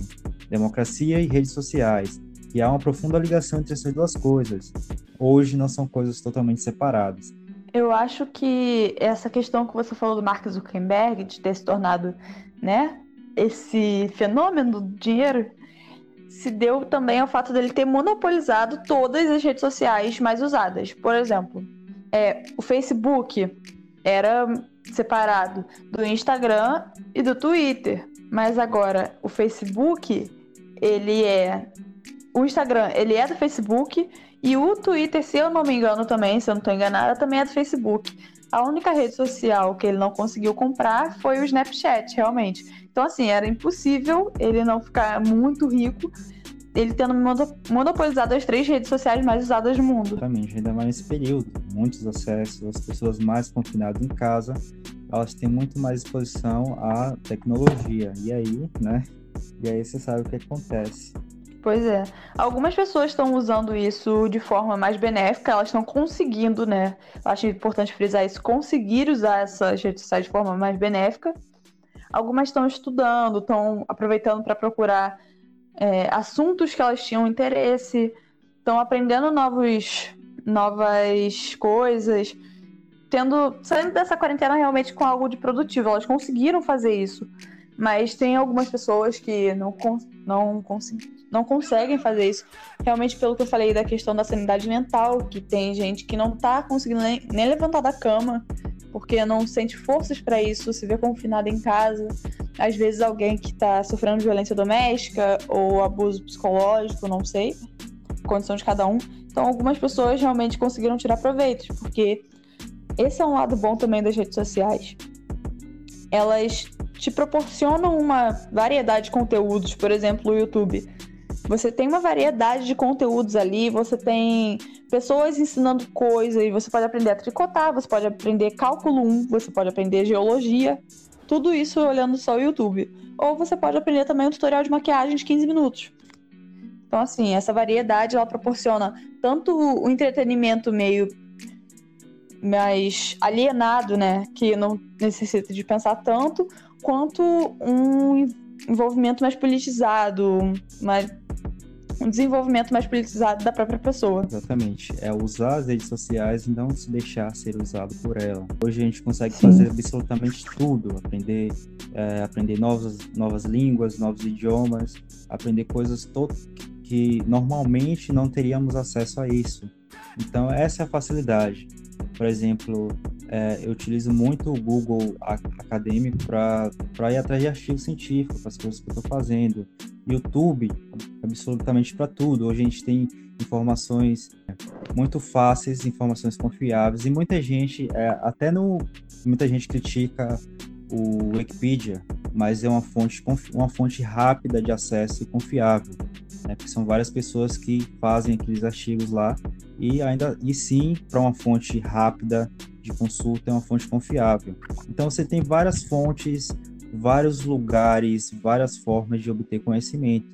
democracia e redes sociais, e há uma profunda ligação entre essas duas coisas. Hoje não são coisas totalmente separadas. Eu acho que essa questão que você falou do Mark Zuckerberg, de ter se tornado né, esse fenômeno do dinheiro se deu também ao fato dele ter monopolizado todas as redes sociais mais usadas. Por exemplo, é, o Facebook era separado do Instagram e do Twitter, mas agora o Facebook ele é o Instagram ele é do Facebook e o Twitter, se eu não me engano também, se eu não estou enganada, também é do Facebook. A única rede social que ele não conseguiu comprar foi o Snapchat, realmente. Então, assim, era impossível ele não ficar muito rico, ele tendo monopolizado as três redes sociais mais usadas do mundo. Exatamente, ainda mais nesse período. Muitos acessos, as pessoas mais confinadas em casa, elas têm muito mais exposição à tecnologia. E aí, né? E aí você sabe o que acontece. Pois é. Algumas pessoas estão usando isso de forma mais benéfica, elas estão conseguindo, né? Acho importante frisar isso, conseguir usar essas redes sociais de forma mais benéfica. Algumas estão estudando, estão aproveitando para procurar é, assuntos que elas tinham interesse, estão aprendendo novos, novas coisas, tendo saindo dessa quarentena realmente com algo de produtivo. Elas conseguiram fazer isso, mas tem algumas pessoas que não, não, não conseguem fazer isso. Realmente, pelo que eu falei da questão da sanidade mental, que tem gente que não está conseguindo nem, nem levantar da cama porque não sente forças para isso, se vê confinado em casa. Às vezes alguém que está sofrendo violência doméstica ou abuso psicológico, não sei, condição de cada um. Então algumas pessoas realmente conseguiram tirar proveito, porque esse é um lado bom também das redes sociais. Elas te proporcionam uma variedade de conteúdos, por exemplo, o YouTube. Você tem uma variedade de conteúdos ali, você tem pessoas ensinando coisas, e você pode aprender a tricotar, você pode aprender cálculo 1, você pode aprender geologia, tudo isso olhando só o YouTube. Ou você pode aprender também um tutorial de maquiagem de 15 minutos. Então, assim, essa variedade ela proporciona tanto o entretenimento meio mais alienado, né, que não necessita de pensar tanto, quanto um envolvimento mais politizado, mais um desenvolvimento mais politizado da própria pessoa. Exatamente. É usar as redes sociais e não se deixar ser usado por ela. Hoje a gente consegue Sim. fazer absolutamente tudo, aprender, é, aprender novas, novas línguas, novos idiomas, aprender coisas que normalmente não teríamos acesso a isso. Então essa é a facilidade. Por exemplo, é, eu utilizo muito o Google Acadêmico para ir atrás de artigos científicos, para as coisas que eu estou fazendo. YouTube, absolutamente para tudo. Hoje a gente tem informações muito fáceis, informações confiáveis, e muita gente, é, até no. Muita gente critica o Wikipedia, mas é uma fonte, uma fonte rápida de acesso e confiável. Né, porque são várias pessoas que fazem aqueles artigos lá e ainda e sim para uma fonte rápida de consulta é uma fonte confiável. Então você tem várias fontes, vários lugares, várias formas de obter conhecimento.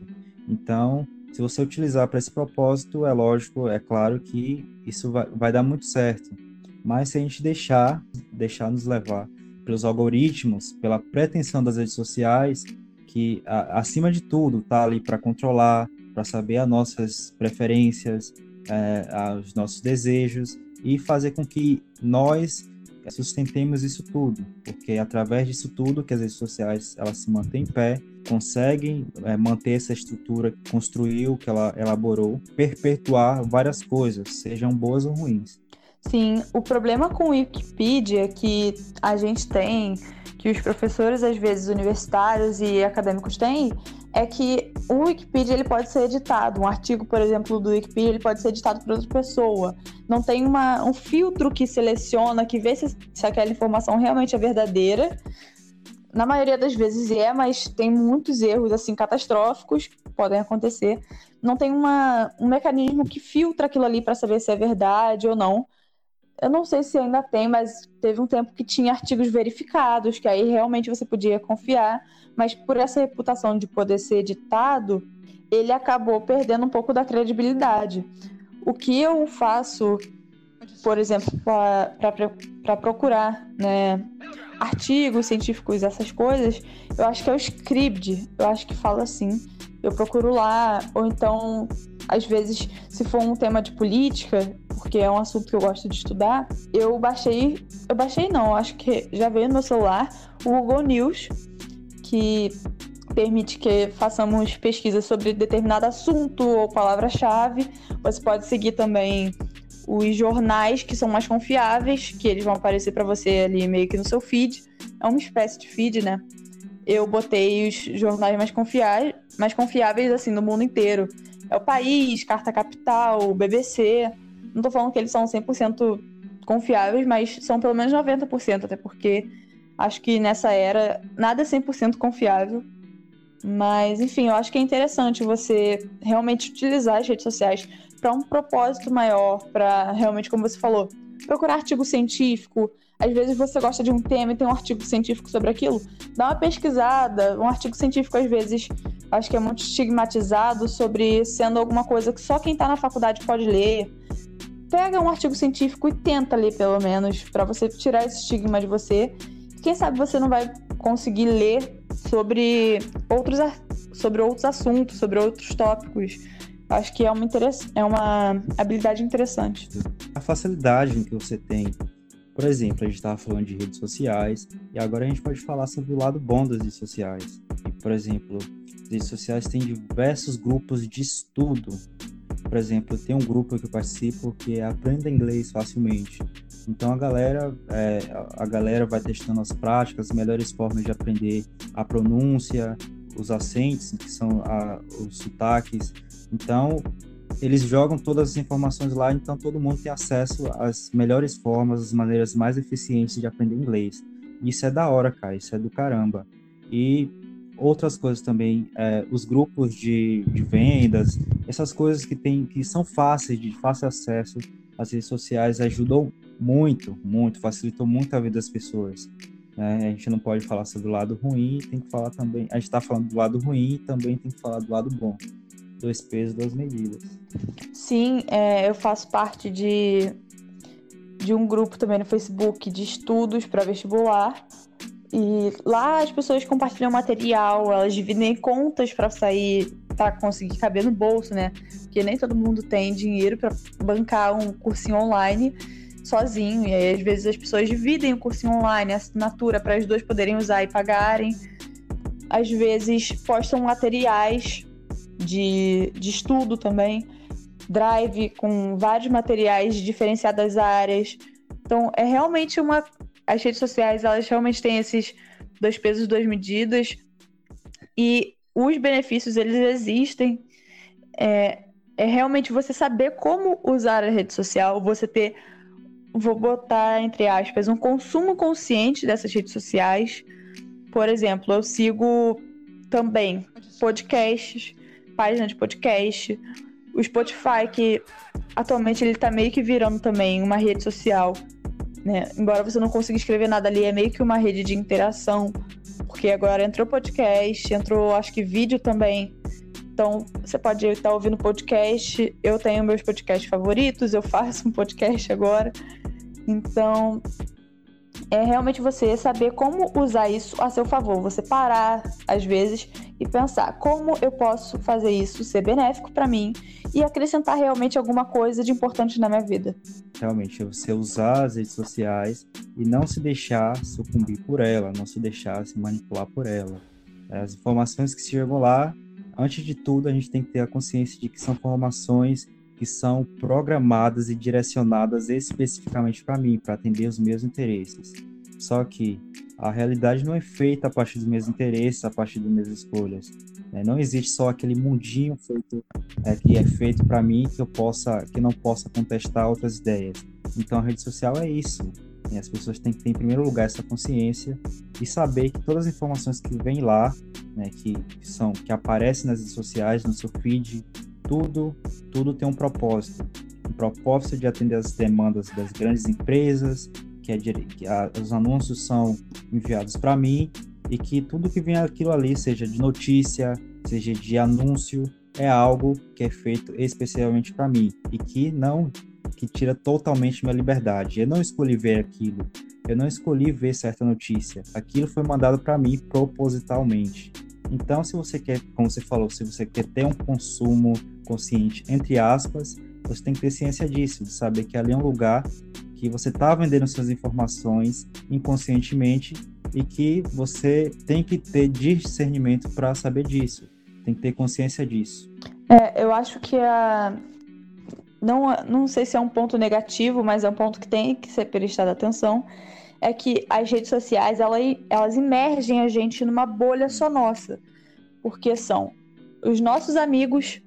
Então, se você utilizar para esse propósito, é lógico, é claro que isso vai, vai dar muito certo. Mas se a gente deixar, deixar nos levar pelos algoritmos, pela pretensão das redes sociais, que a, acima de tudo está ali para controlar, para saber as nossas preferências, é, os nossos desejos e fazer com que nós sustentemos isso tudo, porque é através disso tudo que as redes sociais elas se mantêm em pé, conseguem é, manter essa estrutura que construiu, que ela elaborou, perpetuar várias coisas, sejam boas ou ruins. Sim, o problema com o Wikipedia que a gente tem, que os professores às vezes universitários e acadêmicos têm, é que o Wikipedia ele pode ser editado. Um artigo, por exemplo, do Wikipedia, ele pode ser editado por outra pessoa. Não tem uma, um filtro que seleciona, que vê se, se aquela informação realmente é verdadeira. Na maioria das vezes é, mas tem muitos erros assim catastróficos que podem acontecer. Não tem uma, um mecanismo que filtra aquilo ali para saber se é verdade ou não. Eu não sei se ainda tem, mas teve um tempo que tinha artigos verificados, que aí realmente você podia confiar, mas por essa reputação de poder ser editado, ele acabou perdendo um pouco da credibilidade. O que eu faço, por exemplo, para procurar né, artigos científicos, essas coisas, eu acho que é o Scribd, eu acho que fala assim. Eu procuro lá, ou então às vezes, se for um tema de política, porque é um assunto que eu gosto de estudar, eu baixei, eu baixei não, acho que já veio no meu celular o Google News, que permite que façamos pesquisas sobre determinado assunto ou palavra-chave. Você pode seguir também os jornais que são mais confiáveis, que eles vão aparecer para você ali meio que no seu feed. É uma espécie de feed, né? Eu botei os jornais mais confiáveis, mais confiáveis assim no mundo inteiro é o País, Carta Capital, BBC. Não estou falando que eles são 100% confiáveis, mas são pelo menos 90%, até porque acho que nessa era nada é 100% confiável. Mas, enfim, eu acho que é interessante você realmente utilizar as redes sociais para um propósito maior, para realmente, como você falou, procurar artigo científico. Às vezes você gosta de um tema e tem um artigo científico sobre aquilo. Dá uma pesquisada. Um artigo científico, às vezes, acho que é muito estigmatizado sobre sendo alguma coisa que só quem está na faculdade pode ler. Pega um artigo científico e tenta ler, pelo menos, para você tirar esse estigma de você. Quem sabe você não vai conseguir ler sobre outros, sobre outros assuntos, sobre outros tópicos. Acho que é uma, é uma habilidade interessante. A facilidade que você tem. Por exemplo, a gente estava falando de redes sociais e agora a gente pode falar sobre o lado bom das redes sociais. Por exemplo, as redes sociais têm diversos grupos de estudo. Por exemplo, tem um grupo que eu participo que é Aprenda Inglês Facilmente. Então a galera, é, a galera vai testando as práticas, as melhores formas de aprender a pronúncia, os acentos, que são a, os sotaques. Então eles jogam todas as informações lá, então todo mundo tem acesso às melhores formas, às maneiras mais eficientes de aprender inglês. Isso é da hora, cara, isso é do caramba. E outras coisas também, é, os grupos de, de vendas, essas coisas que tem, que são fáceis, de fácil acesso, as redes sociais ajudam muito, muito, facilitou muito a vida das pessoas. Né? A gente não pode falar sobre o lado ruim, tem que falar também. A gente está falando do lado ruim, também tem que falar do lado bom. Dois pesos, duas medidas. Sim, é, eu faço parte de, de um grupo também no Facebook de estudos para vestibular e lá as pessoas compartilham material, elas dividem contas para sair, para conseguir caber no bolso, né? Porque nem todo mundo tem dinheiro para bancar um cursinho online sozinho. E aí, às vezes, as pessoas dividem o cursinho online, a assinatura, para as duas poderem usar e pagarem. Às vezes, postam materiais de, de estudo também, drive com vários materiais de diferenciadas áreas. Então, é realmente uma as redes sociais, elas realmente têm esses dois pesos, duas medidas. E os benefícios, eles existem. É, é realmente você saber como usar a rede social, você ter, vou botar entre aspas, um consumo consciente dessas redes sociais. Por exemplo, eu sigo também podcasts, páginas de podcast, o Spotify, que atualmente ele tá meio que virando também uma rede social né? Embora você não consiga escrever nada ali, é meio que uma rede de interação, porque agora entrou podcast, entrou acho que vídeo também. Então, você pode estar ouvindo podcast. Eu tenho meus podcasts favoritos, eu faço um podcast agora. Então, é realmente você saber como usar isso a seu favor. Você parar, às vezes, e pensar como eu posso fazer isso ser benéfico para mim e acrescentar realmente alguma coisa de importante na minha vida. Realmente, é você usar as redes sociais e não se deixar sucumbir por ela, não se deixar se manipular por ela. As informações que chegam lá, antes de tudo, a gente tem que ter a consciência de que são informações que são programadas e direcionadas especificamente para mim, para atender os meus interesses. Só que a realidade não é feita a partir dos meus interesses, a partir das minhas escolhas. É, não existe só aquele mundinho feito é, que é feito para mim que eu possa, que não possa contestar outras ideias. Então a rede social é isso. E as pessoas têm que ter em primeiro lugar essa consciência e saber que todas as informações que vêm lá, né, que, que são que aparecem nas redes sociais, no seu feed, tudo, tudo tem um propósito. Um propósito de atender as demandas das grandes empresas, que, é, que a, os anúncios são enviados para mim e que tudo que vem aquilo ali, seja de notícia, seja de anúncio, é algo que é feito especialmente para mim e que não que tira totalmente minha liberdade. Eu não escolhi ver aquilo, eu não escolhi ver certa notícia. Aquilo foi mandado para mim propositalmente. Então, se você quer, como você falou, se você quer ter um consumo consciente, entre aspas, você tem que ter ciência disso, de saber que ali é um lugar que você está vendendo suas informações inconscientemente e que você tem que ter discernimento para saber disso, tem que ter consciência disso. É, eu acho que a não, não sei se é um ponto negativo, mas é um ponto que tem que ser prestado atenção, é que as redes sociais, elas, elas imergem a gente numa bolha só nossa. Porque são os nossos amigos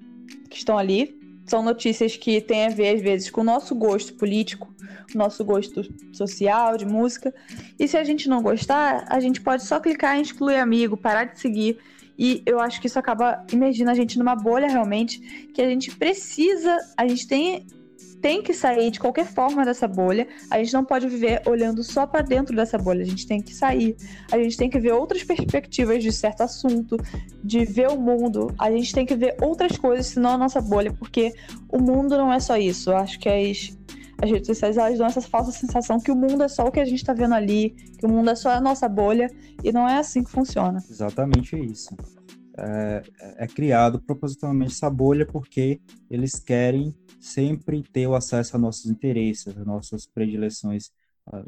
que estão ali, são notícias que têm a ver, às vezes, com o nosso gosto político, o nosso gosto social, de música. E se a gente não gostar, a gente pode só clicar em excluir amigo, parar de seguir. E eu acho que isso acaba imergindo a gente numa bolha realmente, que a gente precisa, a gente tem tem que sair de qualquer forma dessa bolha. A gente não pode viver olhando só para dentro dessa bolha. A gente tem que sair. A gente tem que ver outras perspectivas de certo assunto, de ver o mundo. A gente tem que ver outras coisas, senão a nossa bolha, porque o mundo não é só isso. Acho que as, as redes sociais elas dão essa falsa sensação que o mundo é só o que a gente está vendo ali, que o mundo é só a nossa bolha, e não é assim que funciona. Exatamente isso. É, é criado propositalmente essa bolha porque eles querem sempre ter o acesso a nossos interesses, às nossas predileções,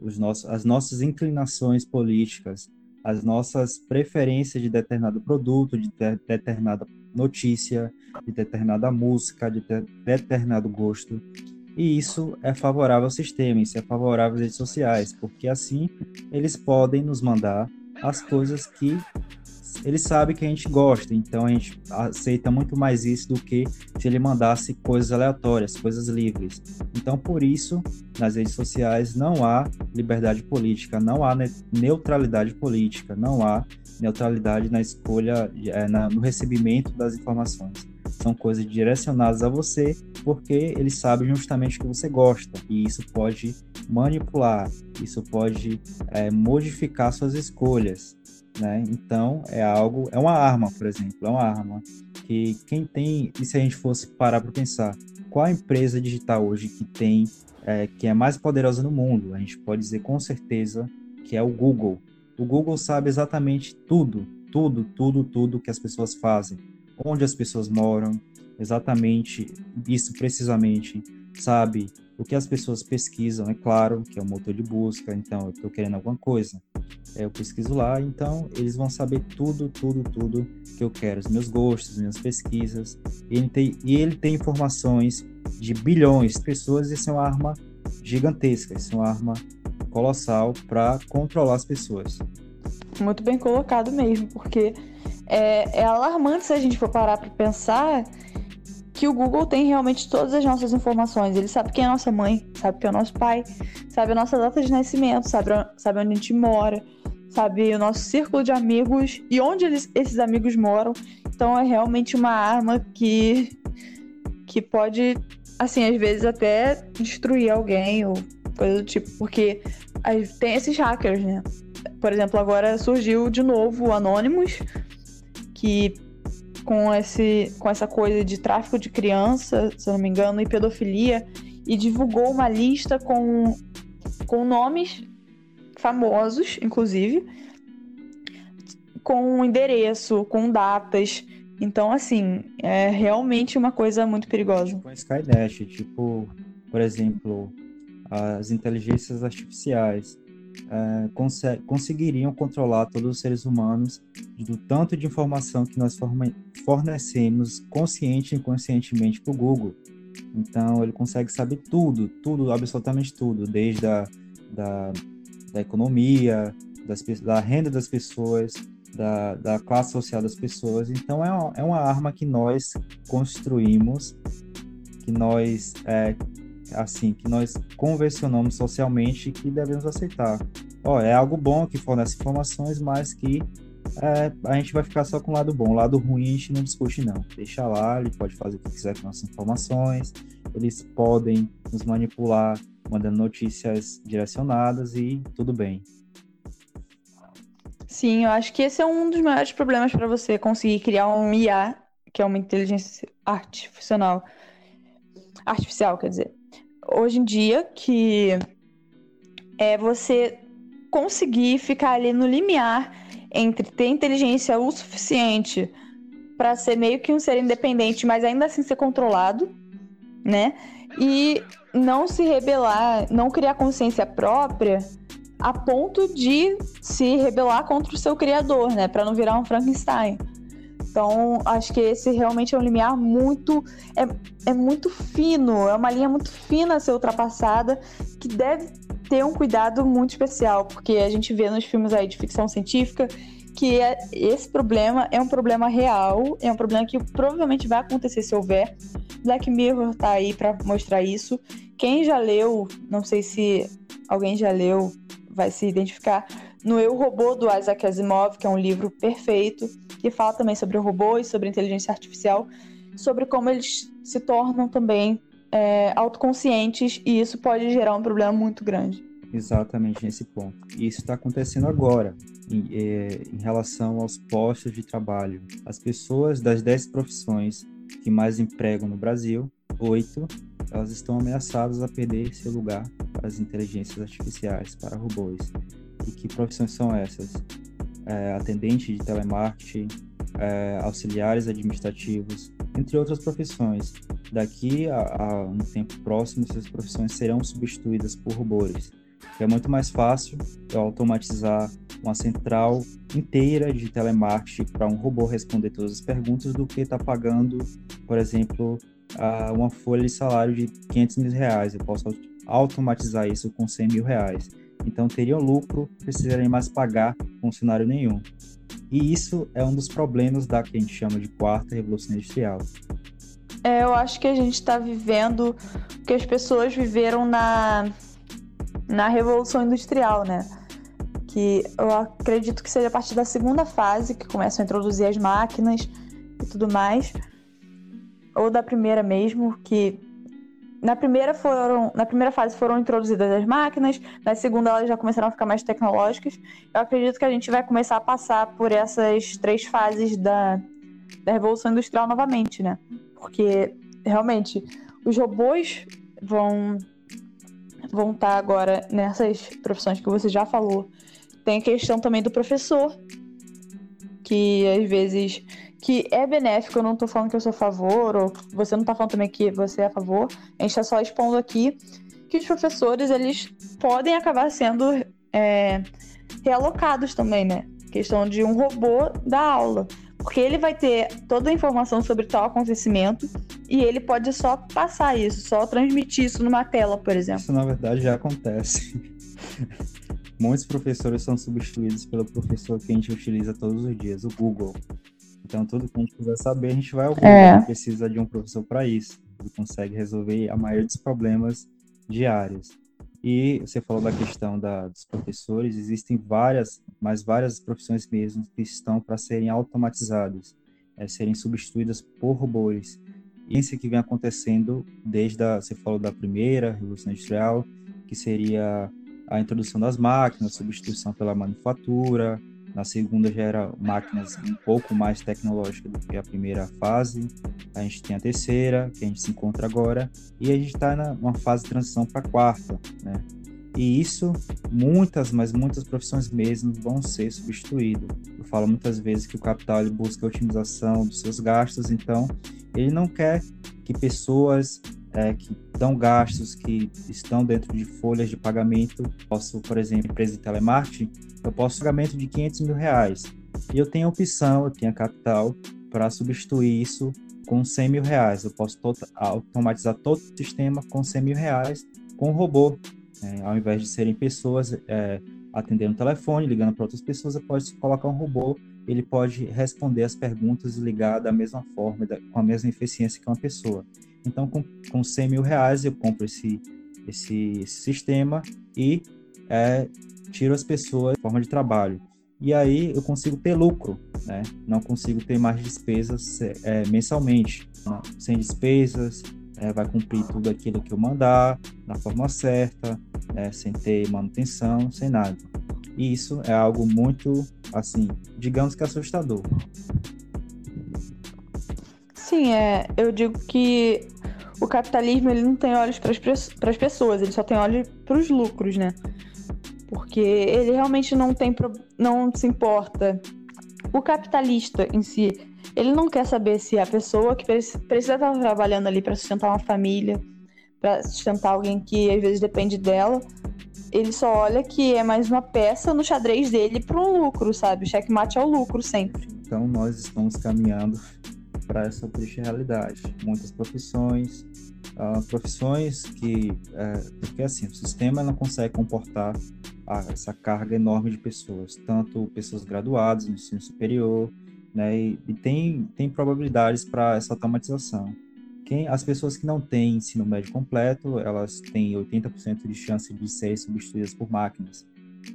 os nossos, as nossas inclinações políticas, as nossas preferências de determinado produto, de, de determinada notícia, de determinada música, de, de determinado gosto. E isso é favorável ao sistema, isso é favorável às redes sociais, porque assim eles podem nos mandar as coisas que ele sabe que a gente gosta, então a gente aceita muito mais isso do que se ele mandasse coisas aleatórias, coisas livres. Então, por isso, nas redes sociais não há liberdade política, não há neutralidade política, não há neutralidade na escolha, é, no recebimento das informações. São coisas direcionadas a você, porque ele sabe justamente o que você gosta, e isso pode manipular, isso pode é, modificar suas escolhas né? Então é algo, é uma arma, por exemplo, é uma arma que quem tem, e se a gente fosse parar para pensar, qual a empresa digital hoje que tem, é, que é mais poderosa no mundo? A gente pode dizer com certeza que é o Google. O Google sabe exatamente tudo, tudo, tudo, tudo que as pessoas fazem, onde as pessoas moram, exatamente isso precisamente, sabe o que as pessoas pesquisam, é claro, que é o motor de busca, então eu estou querendo alguma coisa, eu pesquiso lá, então eles vão saber tudo, tudo, tudo que eu quero, os meus gostos, minhas pesquisas, e ele tem, e ele tem informações de bilhões de pessoas, isso é uma arma gigantesca, isso é uma arma colossal para controlar as pessoas. Muito bem colocado mesmo, porque é, é alarmante se a gente for parar para pensar que o Google tem realmente todas as nossas informações. Ele sabe quem é a nossa mãe, sabe quem é o nosso pai, sabe a nossa data de nascimento, sabe, sabe onde a gente mora, sabe o nosso círculo de amigos e onde eles, esses amigos moram. Então é realmente uma arma que, que pode, assim, às vezes até destruir alguém ou coisa do tipo, porque tem esses hackers, né? Por exemplo, agora surgiu de novo o Anonymous, que com, esse, com essa coisa de tráfico de criança, se eu não me engano, e pedofilia, e divulgou uma lista com, com nomes famosos, inclusive, com endereço, com datas. Então, assim, é realmente uma coisa muito perigosa. Com a Skynet, tipo, por exemplo, as inteligências artificiais é, conseguiriam controlar todos os seres humanos do tanto de informação que nós fornecemos consciente e inconscientemente para o Google. Então, ele consegue saber tudo, tudo, absolutamente tudo, desde a da, da economia, das, da renda das pessoas, da, da classe social das pessoas. Então, é uma, é uma arma que nós construímos, que nós é, assim, que nós convencionamos socialmente que devemos aceitar. Ó, é algo bom que fornece informações, mas que é, a gente vai ficar só com o lado bom. O lado ruim a gente não discute, não. Deixa lá, ele pode fazer o que quiser com nossas informações, eles podem nos manipular, mandando notícias direcionadas e tudo bem. Sim, eu acho que esse é um dos maiores problemas para você conseguir criar um IA, que é uma inteligência artificial, artificial, quer dizer hoje em dia que é você conseguir ficar ali no limiar entre ter inteligência o suficiente para ser meio que um ser independente, mas ainda assim ser controlado, né? E não se rebelar, não criar consciência própria a ponto de se rebelar contra o seu criador, né? Para não virar um Frankenstein. Então, acho que esse realmente é um limiar muito. É, é muito fino, é uma linha muito fina a ser ultrapassada, que deve ter um cuidado muito especial, porque a gente vê nos filmes aí de ficção científica que é, esse problema é um problema real, é um problema que provavelmente vai acontecer se houver. Black Mirror tá aí para mostrar isso. Quem já leu, não sei se alguém já leu, vai se identificar, no Eu Robô do Isaac Asimov, que é um livro perfeito, que fala também sobre o robô e sobre inteligência artificial, sobre como eles se tornam também é, autoconscientes e isso pode gerar um problema muito grande. Exatamente nesse ponto. E isso está acontecendo agora, em, é, em, relação aos postos de trabalho. As pessoas das 10 profissões que mais empregam no Brasil, oito, elas estão ameaçadas a perder seu lugar para as inteligências artificiais, para robôs. E que profissões são essas? É, atendente de telemarketing, é, auxiliares administrativos, entre outras profissões. Daqui a, a, um tempo próximo, essas profissões serão substituídas por robôs. É muito mais fácil eu automatizar uma central inteira de telemarketing para um robô responder todas as perguntas do que estar tá pagando, por exemplo, uma folha de salário de 500 mil reais. Eu posso automatizar isso com 100 mil reais. Então teriam lucro, precisariam mais pagar funcionário nenhum. E isso é um dos problemas da que a gente chama de quarta revolução industrial. É, eu acho que a gente está vivendo o que as pessoas viveram na, na revolução industrial, né? Que eu acredito que seja a partir da segunda fase que começam a introduzir as máquinas e tudo mais, ou da primeira mesmo, que na primeira foram, na primeira fase foram introduzidas as máquinas, na segunda elas já começaram a ficar mais tecnológicas. Eu acredito que a gente vai começar a passar por essas três fases da, da revolução industrial novamente, né? Porque realmente os robôs vão vão estar agora nessas profissões que você já falou. Tem a questão também do professor, que às vezes que é benéfico, eu não tô falando que eu sou a favor, ou você não tá falando também que você é a favor, a gente tá só expondo aqui que os professores, eles podem acabar sendo é, realocados também, né? Questão de um robô da aula. Porque ele vai ter toda a informação sobre tal acontecimento e ele pode só passar isso, só transmitir isso numa tela, por exemplo. Isso, na verdade, já acontece. Muitos professores são substituídos pelo professor que a gente utiliza todos os dias, o Google. Então, tudo que a gente quiser saber, a gente vai Google. É. precisa de um professor para isso. Ele consegue resolver a maioria dos problemas diários. E você falou da questão da, dos professores, existem várias, mas várias profissões mesmo que estão para serem automatizadas, é, serem substituídas por robôs. Isso que vem acontecendo desde a, você falou da primeira revolução industrial, que seria a introdução das máquinas, substituição pela manufatura, na segunda já era máquinas um pouco mais tecnológicas do que a primeira fase. A gente tem a terceira, que a gente se encontra agora, e a gente está numa fase de transição para a quarta, né? E isso muitas, mas muitas profissões mesmo vão ser substituídas. Eu falo muitas vezes que o capital ele busca a otimização dos seus gastos, então ele não quer que pessoas é, que dão gastos, que estão dentro de folhas de pagamento, posso, por exemplo, empresa de telemarketing, eu posso pagamento de 500 mil reais. E eu tenho a opção, eu tenho a capital para substituir isso com 100 mil reais. Eu posso automatizar todo o sistema com 100 mil reais com um robô. É, ao invés de serem pessoas é, atendendo o telefone, ligando para outras pessoas, eu posso colocar um robô, ele pode responder as perguntas e ligar da mesma forma, da, com a mesma eficiência que uma pessoa. Então, com, com 100 mil reais, eu compro esse, esse, esse sistema e é, tiro as pessoas de forma de trabalho. E aí eu consigo ter lucro, né? Não consigo ter mais despesas é, mensalmente. Sem despesas, é, vai cumprir tudo aquilo que eu mandar, na forma certa, é, sem ter manutenção, sem nada. E isso é algo muito, assim, digamos que assustador. Sim, é, eu digo que o capitalismo ele não tem olhos para as pessoas, ele só tem olhos para os lucros, né? Porque ele realmente não tem não se importa. O capitalista em si, ele não quer saber se a pessoa que precisa estar trabalhando ali para sustentar uma família, para sustentar alguém que às vezes depende dela, ele só olha que é mais uma peça no xadrez dele para um lucro, sabe? O checkmate é o lucro sempre. Então nós estamos caminhando para essa triste realidade. Muitas profissões, uh, profissões que, uh, porque assim, o sistema não consegue comportar essa carga enorme de pessoas, tanto pessoas graduadas no ensino superior, né, e, e tem, tem probabilidades para essa automatização. Quem, as pessoas que não têm ensino médio completo, elas têm 80% de chance de serem substituídas por máquinas.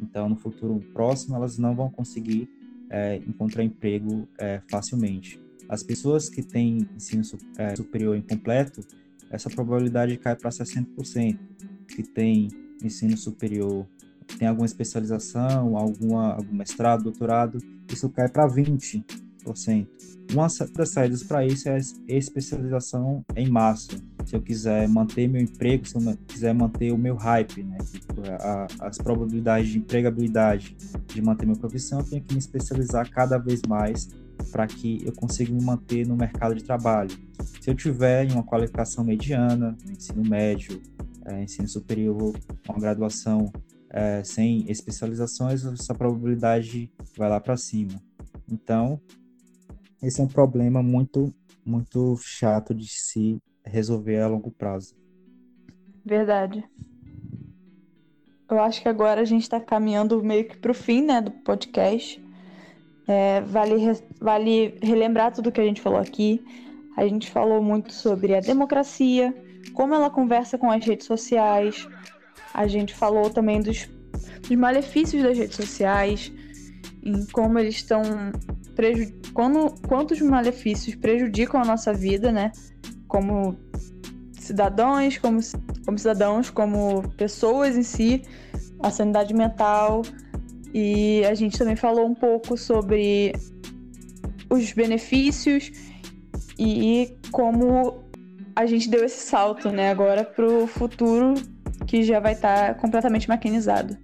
Então, no futuro próximo, elas não vão conseguir é, encontrar emprego é, facilmente. As pessoas que têm ensino é, superior incompleto, essa probabilidade cai para 60%. Que tem ensino superior, tem alguma especialização, alguma, algum mestrado, doutorado, isso cai para 20%. Uma das saídas para isso é a especialização em massa. Se eu quiser manter meu emprego, se eu quiser manter o meu hype, né, a, as probabilidades de empregabilidade de manter minha profissão, eu tenho que me especializar cada vez mais para que eu consiga me manter no mercado de trabalho. Se eu tiver uma qualificação mediana, ensino médio, é, ensino superior, uma graduação é, sem especializações, essa probabilidade vai lá para cima. Então, esse é um problema muito, muito chato de se resolver a longo prazo. Verdade. Eu acho que agora a gente está caminhando meio que para o fim né, do podcast. É, vale, vale relembrar tudo que a gente falou aqui. A gente falou muito sobre a democracia, como ela conversa com as redes sociais. A gente falou também dos, dos malefícios das redes sociais, em como eles estão. Quando, quantos malefícios prejudicam a nossa vida, né? Como cidadãos, como, como cidadãos, como pessoas em si, a sanidade mental, e a gente também falou um pouco sobre os benefícios e como a gente deu esse salto, né, agora para o futuro que já vai estar tá completamente maquinizado.